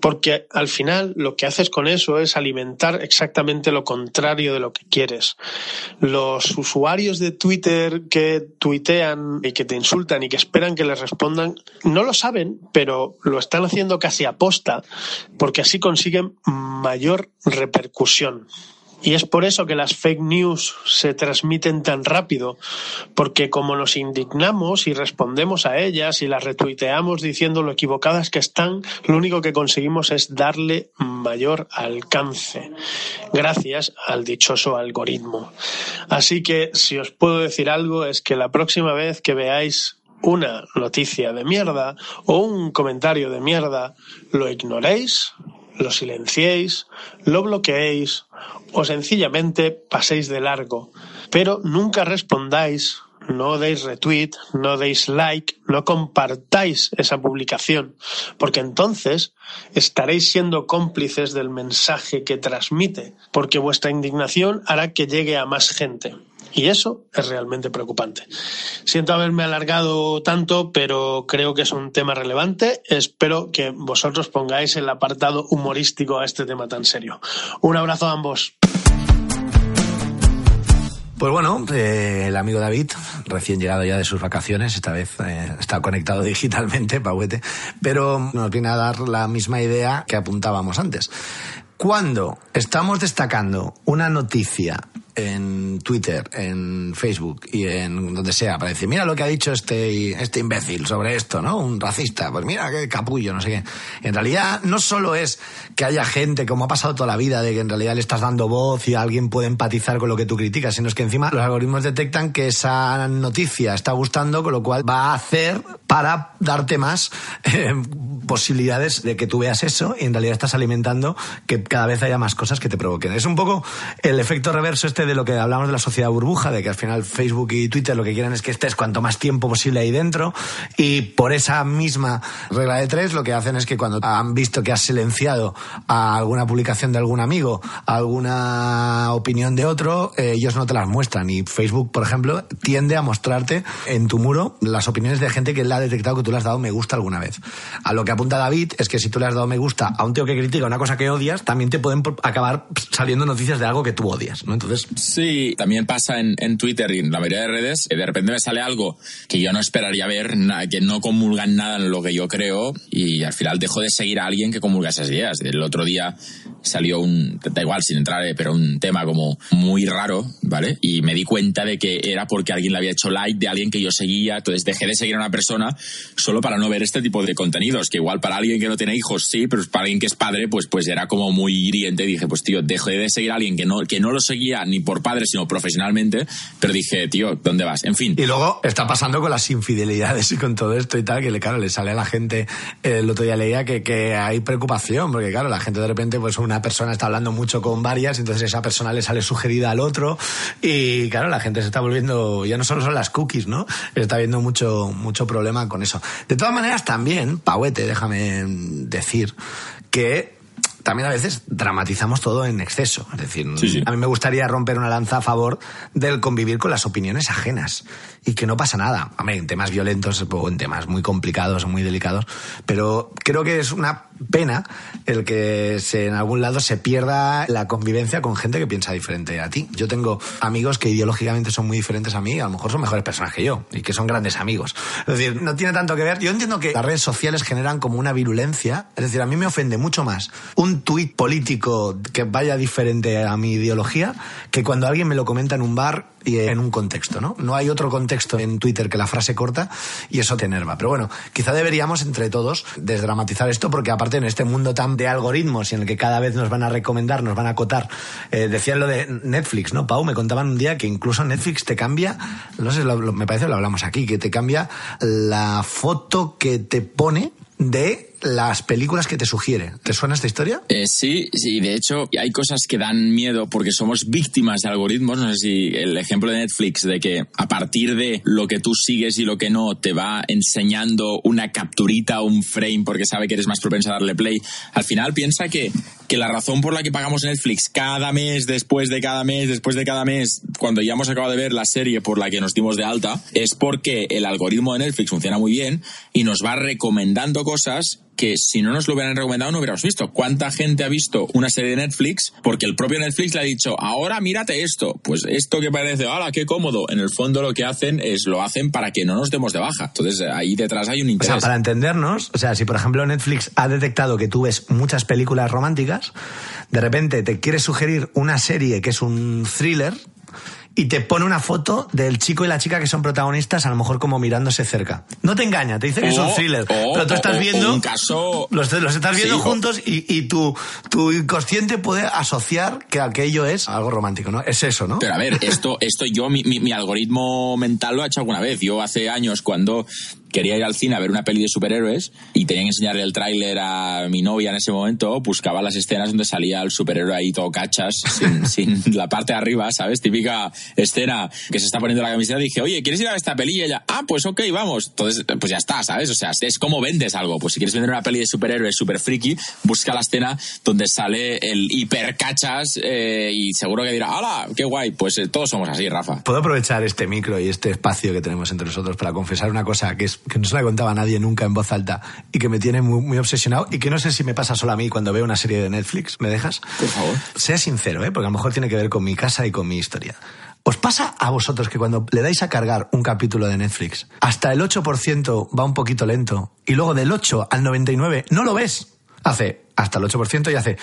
porque al final lo que haces con eso es alimentar exactamente lo contrario de lo que quieres. Los usuarios de Twitter que tuitean y que te insultan y que esperan que les respondan, no lo saben, pero lo están haciendo casi a posta, porque así consiguen mayor repercusión. Y es por eso que las fake news se transmiten tan rápido, porque como nos indignamos y respondemos a ellas y las retuiteamos diciendo lo equivocadas que están, lo único que conseguimos es darle mayor alcance, gracias al dichoso algoritmo. Así que si os puedo decir algo es que la próxima vez que veáis una noticia de mierda o un comentario de mierda, lo ignoréis, lo silenciéis, lo bloqueéis o sencillamente paséis de largo. Pero nunca respondáis, no deis retweet, no deis like, no compartáis esa publicación, porque entonces estaréis siendo cómplices del mensaje que transmite, porque vuestra indignación hará que llegue a más gente. Y eso es realmente preocupante. Siento haberme alargado tanto, pero creo que es un tema relevante. Espero que vosotros pongáis el apartado humorístico a este tema tan serio. Un abrazo a ambos. Pues bueno, eh, el amigo David, recién llegado ya de sus vacaciones, esta vez eh, está conectado *laughs* digitalmente, Pauete, pero nos viene a dar la misma idea que apuntábamos antes. Cuando estamos destacando una noticia en Twitter, en Facebook y en donde sea, para decir, mira lo que ha dicho este, este imbécil sobre esto, ¿no? Un racista, pues mira qué capullo, no sé qué. En realidad, no solo es que haya gente, como ha pasado toda la vida, de que en realidad le estás dando voz y alguien puede empatizar con lo que tú criticas, sino es que encima los algoritmos detectan que esa noticia está gustando, con lo cual va a hacer para darte más *laughs* eh, posibilidades de que tú veas eso y en realidad estás alimentando que cada vez haya más cosas que te provoquen. Es un poco el efecto reverso este de lo que hablamos de la sociedad burbuja, de que al final Facebook y Twitter lo que quieren es que estés cuanto más tiempo posible ahí dentro y por esa misma regla de tres lo que hacen es que cuando han visto que has silenciado a alguna publicación de algún amigo, a alguna opinión de otro, eh, ellos no te las muestran y Facebook, por ejemplo, tiende a mostrarte en tu muro las opiniones de gente que le ha detectado que tú le has dado me gusta alguna vez. A lo que apunta David es que si tú le has dado me gusta a un tío que critica una cosa que odias, también te pueden acabar *laughs* saliendo noticias de algo que tú odias, ¿no? Entonces, Sí, también pasa en, en Twitter y en la mayoría de redes, que de repente me sale algo que yo no esperaría ver, que no comulgan nada en lo que yo creo y al final dejo de seguir a alguien que comulga esas ideas. El otro día salió un, da igual sin entrar, eh, pero un tema como muy raro, ¿vale? Y me di cuenta de que era porque alguien le había hecho like de alguien que yo seguía, entonces dejé de seguir a una persona solo para no ver este tipo de contenidos, que igual para alguien que no tiene hijos sí, pero para alguien que es padre, pues, pues era como muy hiriente. Dije, pues tío, dejé de seguir a alguien que no, que no lo seguía ni por padre, sino profesionalmente, pero dije, tío, ¿dónde vas? En fin. Y luego está pasando con las infidelidades y con todo esto y tal, que claro, le sale a la gente, eh, el otro día leía que, que hay preocupación, porque claro, la gente de repente, pues una persona está hablando mucho con varias, entonces esa persona le sale sugerida al otro, y claro, la gente se está volviendo, ya no solo son las cookies, ¿no? Está habiendo mucho, mucho problema con eso. De todas maneras, también, Pauete, déjame decir, que también a veces dramatizamos todo en exceso. Es decir, Sí, sí. a mí me gustaría romper una lanza a favor del convivir con las opiniones ajenas y que no pasa nada. Hombre, en temas violentos o en temas muy complicados, muy delicados, pero creo que es una pena el que se, en algún lado se pierda la convivencia con gente que piensa diferente a ti. Yo tengo amigos que ideológicamente son muy diferentes a mí y a lo mejor son mejores personas que yo y que son grandes amigos. Es decir, no tiene tanto que ver. Yo entiendo que las redes sociales generan como una virulencia. Es decir, a mí me ofende mucho más un tuit político que vaya diferente a mi ideología que cuando alguien me lo comenta en un bar y en un contexto, ¿no? No hay otro contexto en Twitter que la frase corta y eso te enerva. Pero bueno, quizá deberíamos entre todos desdramatizar esto porque aparte en este mundo tan de algoritmos y en el que cada vez nos van a recomendar, nos van a acotar, eh, decían lo de Netflix, ¿no? Pau, me contaban un día que incluso Netflix te cambia, no sé, lo- me parece lo hablamos aquí, que te cambia la foto que te pone de las películas que te sugiere. ¿Te suena esta historia? Eh, sí, sí, de hecho hay cosas que dan miedo porque somos víctimas de algoritmos. No sé si el ejemplo de Netflix de que a partir de lo que tú sigues y lo que no te va enseñando una capturita o un frame porque sabe que eres más propenso a darle play. Al final piensa que, que la razón por la que pagamos Netflix cada mes, después de cada mes, después de cada mes, cuando ya hemos acabado de ver la serie por la que nos dimos de alta, es porque el algoritmo de Netflix funciona muy bien y nos va recomendando cosas que si no nos lo hubieran recomendado no hubiéramos visto. ¿Cuánta gente ha visto una serie de Netflix porque el propio Netflix le ha dicho, ahora mírate esto? Pues esto que parece, ¡hala, qué cómodo! En el fondo lo que hacen es lo hacen para que no nos demos de baja. Entonces ahí detrás hay un O sea, interés. para entendernos, o sea, si por ejemplo Netflix ha detectado que tú ves muchas películas románticas, de repente te quiere sugerir una serie que es un thriller y te pone una foto del chico y la chica que son protagonistas, a lo mejor como mirándose cerca. No te engaña, te dice que es un O- thriller, o- pero tú estás o- o viendo... un caso- Los, los estás viendo Sí, juntos y, y tu, tu inconsciente puede asociar que aquello es algo romántico, ¿no? Es eso, ¿no? Pero a ver, esto, esto yo, mi, mi- mi algoritmo mental lo ha hecho alguna vez. Yo hace años, cuando quería ir al cine a ver una peli de superhéroes y tenía que enseñarle el tráiler a mi novia en ese momento, buscaba las escenas donde salía el superhéroe ahí todo cachas, sin, *laughs* sin la parte de arriba, ¿sabes? Típica escena que se está poniendo la camiseta. Dije, oye, ¿quieres ir a ver esta peli? Y ella, ah, pues ok, vamos. Entonces, pues ya está, ¿sabes? O sea, es como vendes algo. Pues si quieres vender una peli de superhéroes super friki, busca la escena donde sale el hiper cachas eh, y seguro que dirá, ¡hala! ¡Qué guay! Pues eh, todos somos así, Rafa. Puedo aprovechar este micro y este espacio que tenemos entre nosotros para confesar una cosa que, es, que no se la contaba a nadie nunca en voz alta y que me tiene muy, muy obsesionado y que no sé si me pasa solo a mí cuando veo una serie de Netflix. ¿Me dejas? Por favor. Sea sincero, ¿eh? porque a lo mejor tiene que ver con mi casa y con mi historia. ¿Os pasa a vosotros que cuando le dais a cargar un capítulo de Netflix, hasta el 8% va un poquito lento y luego del 8 al 99 no lo ves? Hace hasta el 8% y hace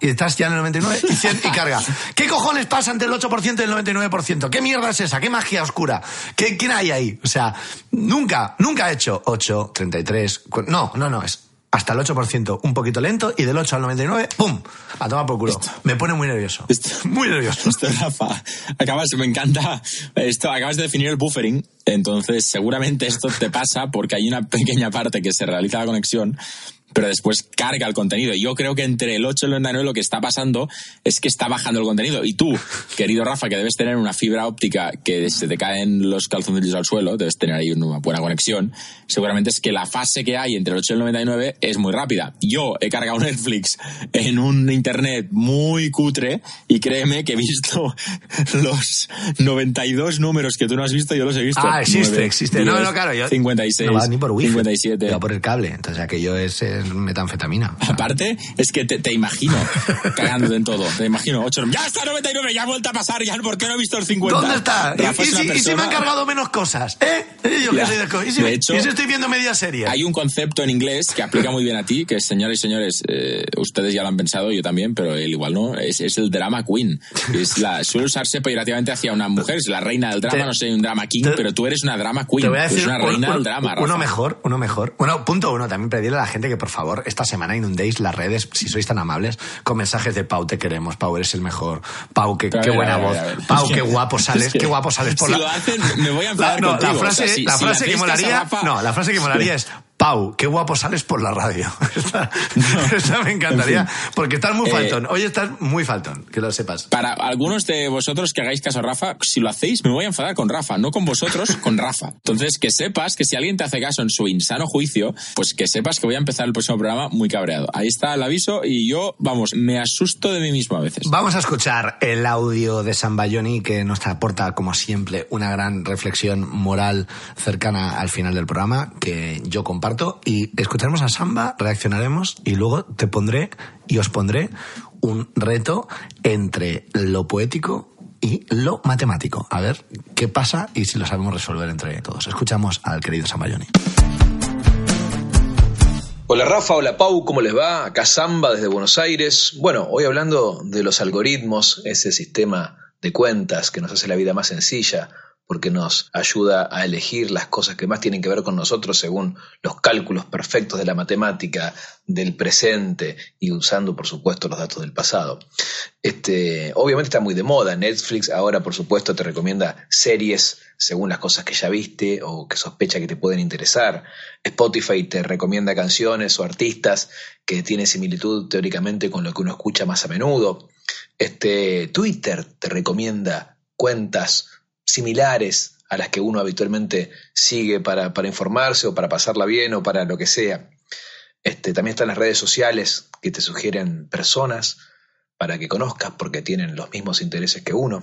y estás ya en el 99 y 100 y carga. ¿Qué cojones pasa entre el 8% y el 99%? ¿Qué mierda es esa? ¿Qué magia oscura? ¿Qué, ¿Quién hay ahí? O sea, nunca, nunca he hecho 8, 33, cu- no, no, no, es hasta el 8%, un poquito lento y del 8 al 99, ¡pum! A tomar por culo. Me pone muy nervioso. Esto- Muy nervioso. Esto, Rafa, acabas, me encanta esto, acabas de definir el buffering. Entonces, seguramente esto te pasa porque hay una pequeña parte que se realiza la conexión, pero después carga el contenido. Y yo creo que entre el 8 y el 99 lo que está pasando es que está bajando el contenido. Y tú, querido Rafa, que debes tener una fibra óptica que se te caen los calzoncillos al suelo, debes tener ahí una buena conexión, seguramente es que la fase que hay entre el 8 y el 99 es muy rápida. Yo he cargado *laughs* Netflix en un internet muy cutre y créeme que he visto *laughs* los 92 números que tú no has visto, yo los he visto. Existe, 9, existe. No, no, claro, yo- 56, No va ni por wifi. 57. Va por el cable. Entonces aquello es, es metanfetamina. Aparte, es que te, te imagino *laughs* cagándote en todo. Te imagino, 8, ya está 99, ya ha vuelto a pasar, ya ¿por qué no he visto el 50? ¿Dónde está? ¿Y, Rafa y es una si, y si me persona- han cargado menos cosas? ¿Eh? ¿Eh? Yo que Ya. soy de co- ¿Y si, De hecho, y si estoy viendo media serie? Hay un concepto en inglés que aplica muy bien a ti, que es, señores y señores, eh, ustedes ya lo han pensado, yo también, pero él igual no, es, es el drama queen. Es la, suele usarse peyorativamente hacia una mujer, es la reina del drama, Te- no sé, un drama king, te- pero tú eres una drama queen. Te voy a decir una un- reina un- drama, Rafa. uno mejor, uno mejor. Bueno, punto uno, también pedirle a la gente que por favor esta semana inundéis las redes, si sois tan amables, con mensajes de Pau, te queremos, Pau, eres el mejor, Pau, qué, qué buena voz. Pau, Es que- qué guapo sales, es que qué guapo sales por si la... lo hacen, me voy a *laughs* enfadar La- no, contigo. La frase, O sea, si- la frase que molaría, Rafa- no, la frase que molaría es Pau, qué guapo sales por la radio. *laughs* Esta, esta me encantaría, En fin. porque estás muy Eh, faltón. Hoy estás muy faltón, que lo sepas. Para algunos de vosotros que hagáis caso a Rafa, si lo hacéis, me voy a enfadar con Rafa, no con vosotros, con Rafa. Entonces, que sepas que si alguien te hace caso en su insano juicio, pues que sepas que voy a empezar el próximo programa muy cabreado. Ahí está el aviso y yo, vamos, me asusto de mí mismo a veces. Vamos a escuchar el audio de San Bayoni que nos aporta, como siempre, una gran reflexión moral cercana al final del programa que yo comparto. Y escucharemos a Samba, reaccionaremos y luego te pondré y os pondré un reto entre lo poético y lo matemático. A ver qué pasa y si lo sabemos resolver entre todos. Escuchamos al querido San Bayoni. Hola Rafa, hola Pau, ¿cómo les va? Acá Samba desde Buenos Aires. Bueno, hoy hablando de los algoritmos, ese sistema de cuentas que nos hace la vida más sencilla porque nos ayuda a elegir las cosas que más tienen que ver con nosotros según los cálculos perfectos de la matemática del presente y usando por supuesto los datos del pasado. Este, obviamente está muy de moda. Netflix ahora por supuesto te recomienda series según las cosas que ya viste o que sospecha que te pueden interesar. Spotify te recomienda canciones o artistas que tienen similitud teóricamente con lo que uno escucha más a menudo. Este, Twitter te recomienda cuentas similares a las que uno habitualmente sigue para, para informarse o para pasarla bien o para lo que sea. Este, también están las redes sociales que te sugieren personas para que conozcas porque tienen los mismos intereses que uno.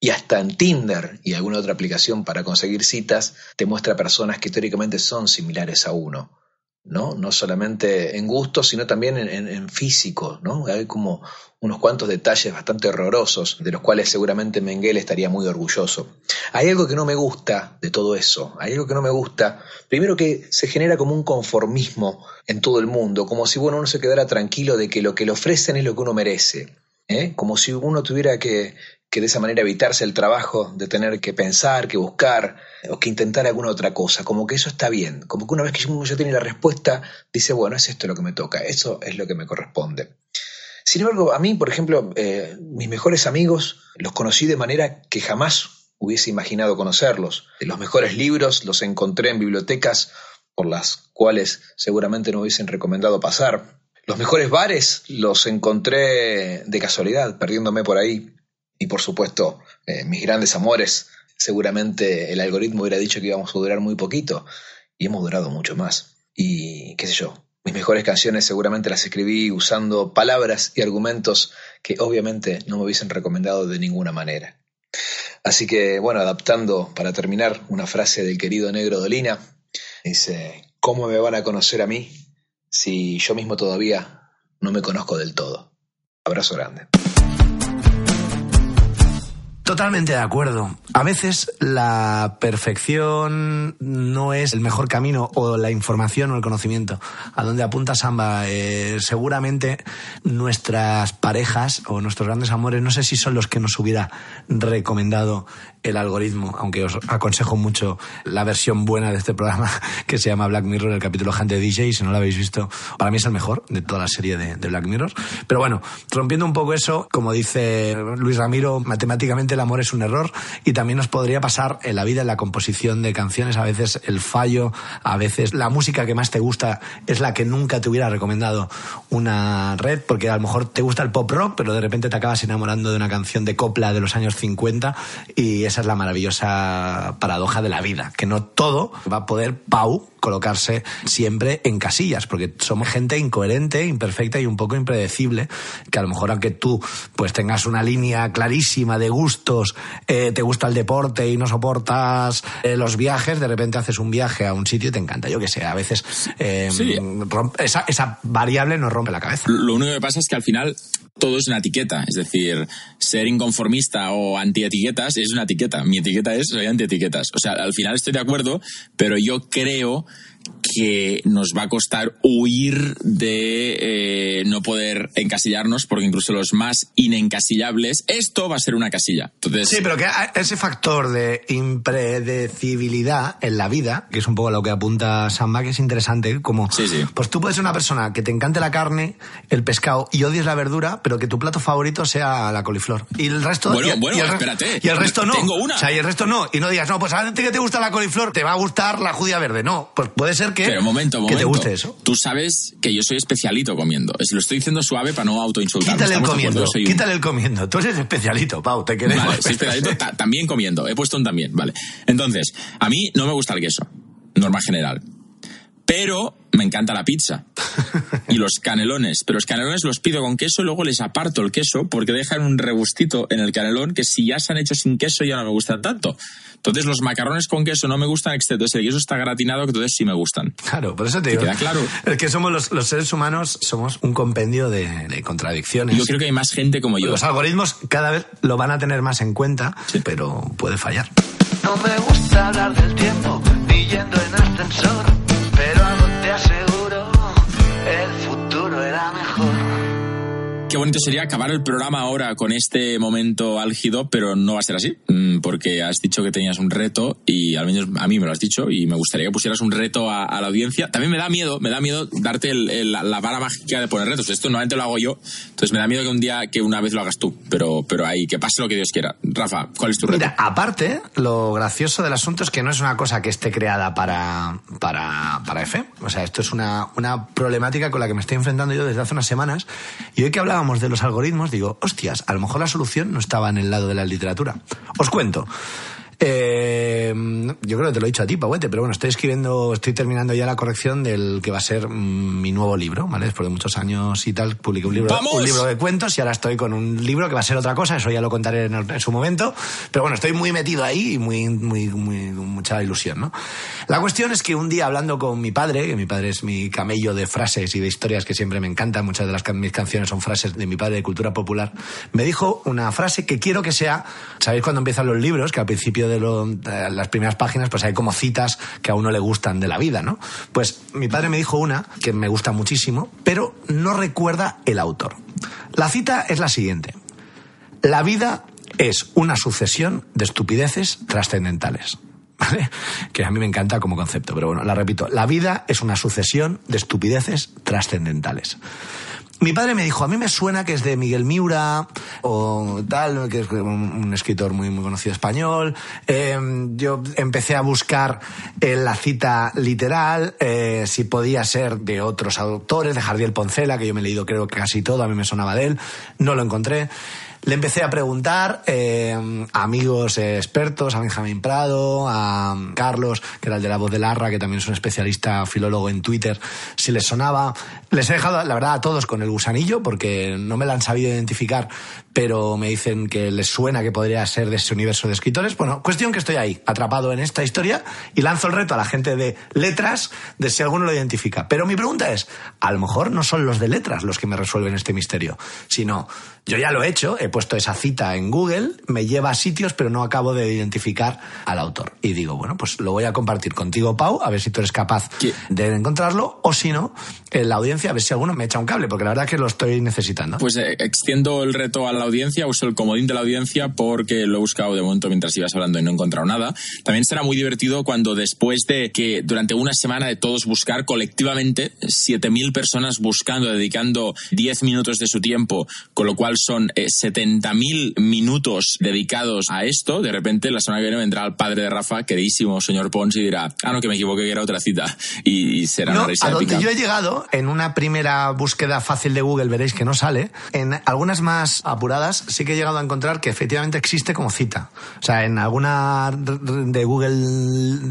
Y hasta en Tinder y alguna otra aplicación para conseguir citas te muestra personas que teóricamente son similares a uno. ¿No? No solamente en gusto, sino también en, físico, ¿no? Hay como unos cuantos detalles bastante horrorosos, de los cuales seguramente Mengele estaría muy orgulloso. Hay algo que no me gusta de todo eso, hay algo que no me gusta. Primero que se genera como un conformismo en todo el mundo, como si bueno, uno se quedara tranquilo de que lo que le ofrecen es lo que uno merece. ¿eh? Como si uno tuviera que, que de esa manera evitarse el trabajo de tener que pensar, que buscar o que intentar alguna otra cosa, como que eso está bien, como que una vez que uno ya tiene la respuesta, dice, bueno, es esto lo que me toca, eso es lo que me corresponde. Sin embargo, a mí, por ejemplo, eh, mis mejores amigos los conocí de manera que jamás hubiese imaginado conocerlos. Los mejores libros los encontré en bibliotecas por las cuales seguramente no hubiesen recomendado pasar. Los mejores bares los encontré de casualidad, perdiéndome por ahí. Y por supuesto, eh, mis grandes amores, seguramente el algoritmo hubiera dicho que íbamos a durar muy poquito y hemos durado mucho más. Y qué sé yo, mis mejores canciones seguramente las escribí usando palabras y argumentos que obviamente no me hubiesen recomendado de ninguna manera. Así que, bueno, adaptando para terminar una frase del querido negro Dolina, dice, ¿cómo me van a conocer a mí si yo mismo todavía no me conozco del todo? Abrazo grande. Totalmente de acuerdo. A veces la perfección no es el mejor camino o la información o el conocimiento. A donde apunta Samba, eh, seguramente nuestras parejas o nuestros grandes amores, no sé si son los que nos hubiera recomendado el algoritmo, aunque os aconsejo mucho la versión buena de este programa *laughs* que se llama Black Mirror, el capítulo Gente DJ, si no lo habéis visto, para mí es el mejor de toda la serie de, de Black Mirror. Pero bueno, rompiendo un poco eso, como dice Luis Ramiro, matemáticamente el amor es un error y también nos podría pasar en la vida, en la composición de canciones, a veces el fallo, a veces la música que más te gusta es la que nunca te hubiera recomendado una red, porque a lo mejor te gusta el pop rock, pero de repente te acabas enamorando de una canción de copla de los años 50 y esa es la maravillosa paradoja de la vida, que no todo va a poder, Pau, colocarse siempre en casillas, porque somos gente incoherente, imperfecta y un poco impredecible, que a lo mejor aunque tú pues tengas una línea clarísima de gustos, eh, te gusta el deporte y no soportas eh, los viajes, de repente haces un viaje a un sitio y te encanta, yo que sé, a veces eh, Sí. rompe- esa, esa variable nos rompe la cabeza. Lo único que pasa es que al final todo es una etiqueta. Es decir, ser inconformista o anti-etiquetas es una etiqueta. Mi etiqueta es soy anti-etiquetas. O sea, al final estoy de acuerdo, pero yo creo que nos va a costar huir de eh, no poder encasillarnos, porque incluso los más inencasillables, esto va a ser una casilla. Entonces, Sí, pero que ese factor de impredecibilidad en la vida, que es un poco a lo que apunta Samba, que es interesante, como Sí, sí. pues tú puedes ser una persona que te encante la carne, el pescado y odies la verdura, pero que tu plato favorito sea la coliflor. Y el resto Bueno, y bueno, y el espérate. Y el resto no. Tengo una. O sea, y el resto no. Y no digas, no, pues a ti que te gusta la coliflor, te va a gustar la judía verde. No, pues puede ser que, Pero momento, que te guste eso. Tú sabes que yo soy especialito comiendo. Es- Lo estoy diciendo suave para no autoinsultarme. Quítale el comiendo, un- quítale el comiendo. Tú eres especialito, Pau, te queremos. Vale, soy especialito ta- también comiendo. He puesto un también, vale. Entonces, a mí no me gusta el queso, norma general. Pero me encanta la pizza. Y los canelones. Pero los canelones los pido con queso y luego les aparto el queso porque dejan un regustito en el canelón que si ya se han hecho sin queso ya no me gustan tanto. Entonces los macarrones con queso no me gustan, excepto si el queso está gratinado, que entonces sí me gustan. Claro, por eso te digo. queda claro? *laughs* Es que somos los, los seres humanos, somos un compendio de, de contradicciones. Yo creo que hay más gente como yo. Los algoritmos cada vez lo van a tener más en cuenta, pero puede fallar. No me gusta hablar del tiempo, ni yendo en ascensor, Qué bonito sería acabar el programa ahora con este momento álgido, pero no va a ser así, mm, porque has dicho que tenías un reto y al menos a mí me lo has dicho y me gustaría que pusieras un reto a, la audiencia. También me da miedo, me da miedo darte la, vara mágica de poner retos. Esto normalmente lo hago yo, entonces me da miedo que un día, que una vez lo hagas tú, pero, pero ahí, que pase lo que Dios quiera. Rafa, ¿cuál es tu reto? Mira, aparte, lo gracioso del asunto es que no es una cosa que esté creada para, para, para FM. O sea, esto es una, una problemática con la que me estoy enfrentando yo desde hace unas semanas. Y hoy que de los algoritmos, digo, hostias, a lo mejor la solución no estaba en el lado de la literatura. Os cuento. Eh, yo creo que te lo he dicho a ti, Pauete, pero bueno, estoy escribiendo, estoy terminando ya la corrección del que va a ser mm, mi nuevo libro, ¿vale? Después de muchos años y tal, publiqué un libro, ¡Vamos! un libro de cuentos y ahora estoy con un libro que va a ser otra cosa, eso ya lo contaré en, en su momento, pero bueno, estoy muy metido ahí y muy, muy, muy, mucha ilusión, ¿no? La cuestión es que un día hablando con mi padre, que mi padre es mi camello de frases y de historias que siempre me encantan, muchas de las can- mis canciones son frases de mi padre de cultura popular, me dijo una frase que quiero que sea, ¿sabéis cuando empiezan los libros? Que al principio de, las primeras páginas pues hay como citas que a uno le gustan de la vida, ¿no? Pues mi padre me dijo una que me gusta muchísimo, pero no recuerda el autor. La cita es la siguiente. La vida es una sucesión de estupideces trascendentales. *laughs* ¿Vale? Que a mí me encanta como concepto, pero bueno, la repito. La vida es una sucesión de estupideces trascendentales. Mi padre me dijo, a mí me suena que es de Miguel Miura o tal, que es un, escritor muy, muy conocido español. Eh, yo empecé a buscar en la cita literal eh, si podía ser de otros autores, de Jardiel Poncela, que yo me he leído creo que casi todo, a mí me sonaba de él. No lo encontré. Le empecé a preguntar eh, a amigos expertos, a Benjamín Prado, a Carlos, que era el de la voz de Larra, que también es un especialista filólogo en Twitter, si les sonaba. Les he dejado, la verdad, a todos con el gusanillo, porque no me la han sabido identificar, pero me dicen que les suena que podría ser de ese universo de escritores. Bueno, cuestión que estoy ahí, atrapado en esta historia, y lanzo el reto a la gente de letras de si alguno lo identifica. Pero mi pregunta es, a lo mejor no son los de letras los que me resuelven este misterio, sino yo ya lo he hecho, he puesto esa cita en Google, me lleva a sitios, pero no acabo de identificar al autor. Y digo, bueno, pues lo voy a compartir contigo, Pau, a ver si tú eres capaz ¿Qué? de encontrarlo, o si no, en la audiencia, a ver si alguno me echa un cable, porque la verdad que lo estoy necesitando. Pues eh, extiendo el reto a la audiencia, uso el comodín de la audiencia porque lo he buscado de momento mientras ibas hablando y no he encontrado nada. También será muy divertido cuando después de que durante una semana de todos buscar colectivamente 7.000 personas buscando, dedicando 10 minutos de su tiempo, con lo cual son eh, 70.000 minutos dedicados a esto, de repente la semana que viene vendrá el padre de Rafa, queridísimo señor Pons, y dirá, ah, no, que me equivoqué, que era otra cita. Y, y será No, una risa a donde épica. yo he llegado, en una primera búsqueda fácil de Google, veréis que no sale. En algunas más apuradas, sí que he llegado a encontrar que efectivamente existe como cita. O sea, en alguna de Google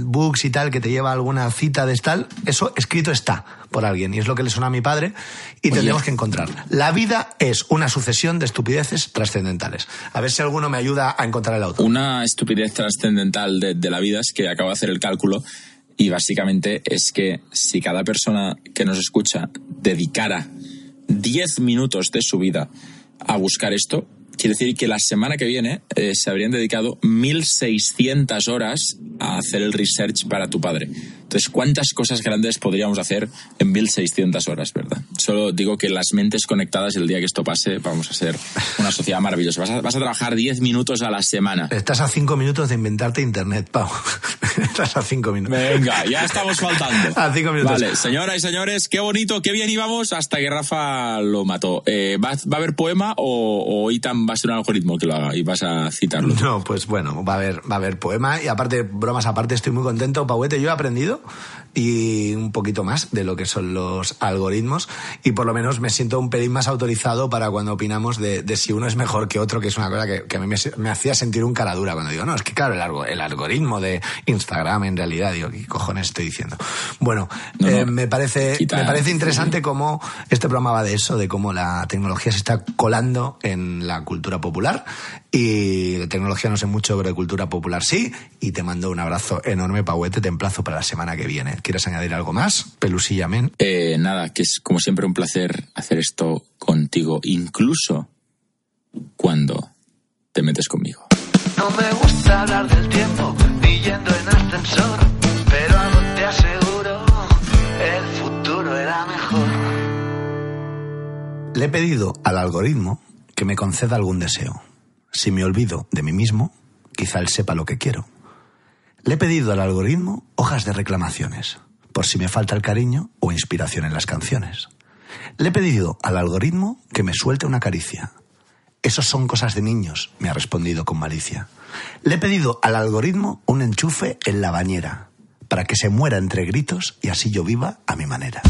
Books y tal, que te lleva alguna cita de tal, eso escrito está por alguien. Y es lo que le suena a mi padre y Oye. tendremos que encontrarla. La vida es una sucesión de estupideces trascendentales. A ver si alguno me ayuda a encontrar el autor. Una estupidez trascendental de, de la vida es que acabo de hacer el cálculo y básicamente es que si cada persona que nos escucha dedicara 10 minutos de su vida a buscar esto, quiere decir que la semana que viene eh, se habrían dedicado 1.600 horas a hacer el research para tu padre. Entonces, ¿cuántas cosas grandes podríamos hacer en 1.600 horas, verdad? Solo digo que las mentes conectadas, el día que esto pase, vamos a ser una sociedad maravillosa. Vas a, vas a trabajar 10 minutos a la semana. Estás a cinco minutos de inventarte internet, Pau. *laughs* Estás a cinco minutos. Venga, ya estamos faltando. *laughs* A cinco minutos. Vale, señoras y señores, qué bonito, qué bien íbamos hasta que Rafa lo mató. Eh, ¿va, va a haber poema o, o Itan va a ser un algoritmo que lo haga y vas a citarlo? No, pues bueno, va a haber, va a haber poema y aparte, bromas aparte, estoy muy contento, Pauete. Yo he aprendido y un poquito más de lo que son los algoritmos y por lo menos me siento un pelín más autorizado para cuando opinamos de, de si uno es mejor que otro, que es una cosa que, que a mí me, me hacía sentir un cara dura cuando digo, no, es que claro, el, algo- el algoritmo de Instagram en realidad, digo, ¿qué cojones estoy diciendo? Bueno, No, no. eh, me parece, Quita- me parece interesante cómo este programa va de eso, de cómo la tecnología se está colando en la cultura popular. Y de tecnología no sé mucho, pero de cultura popular sí. Y te mando un abrazo enorme, Pauete. Te emplazo para la semana que viene. ¿Quieres añadir algo más? Pelusilla, men. Eh, nada, que es como siempre un placer hacer esto contigo, incluso cuando te metes conmigo. No me gusta hablar del tiempo, ni yendo en ascensor, pero algo te aseguro, el futuro era mejor. Le he pedido al algoritmo que me conceda algún deseo. Si me olvido de mí mismo, quizá él sepa lo que quiero. Le he pedido al algoritmo hojas de reclamaciones, por si me falta el cariño o inspiración en las canciones. Le he pedido al algoritmo que me suelte una caricia. Esos son cosas de niños, me ha respondido con malicia. Le he pedido al algoritmo un enchufe en la bañera, para que se muera entre gritos y así yo viva a mi manera.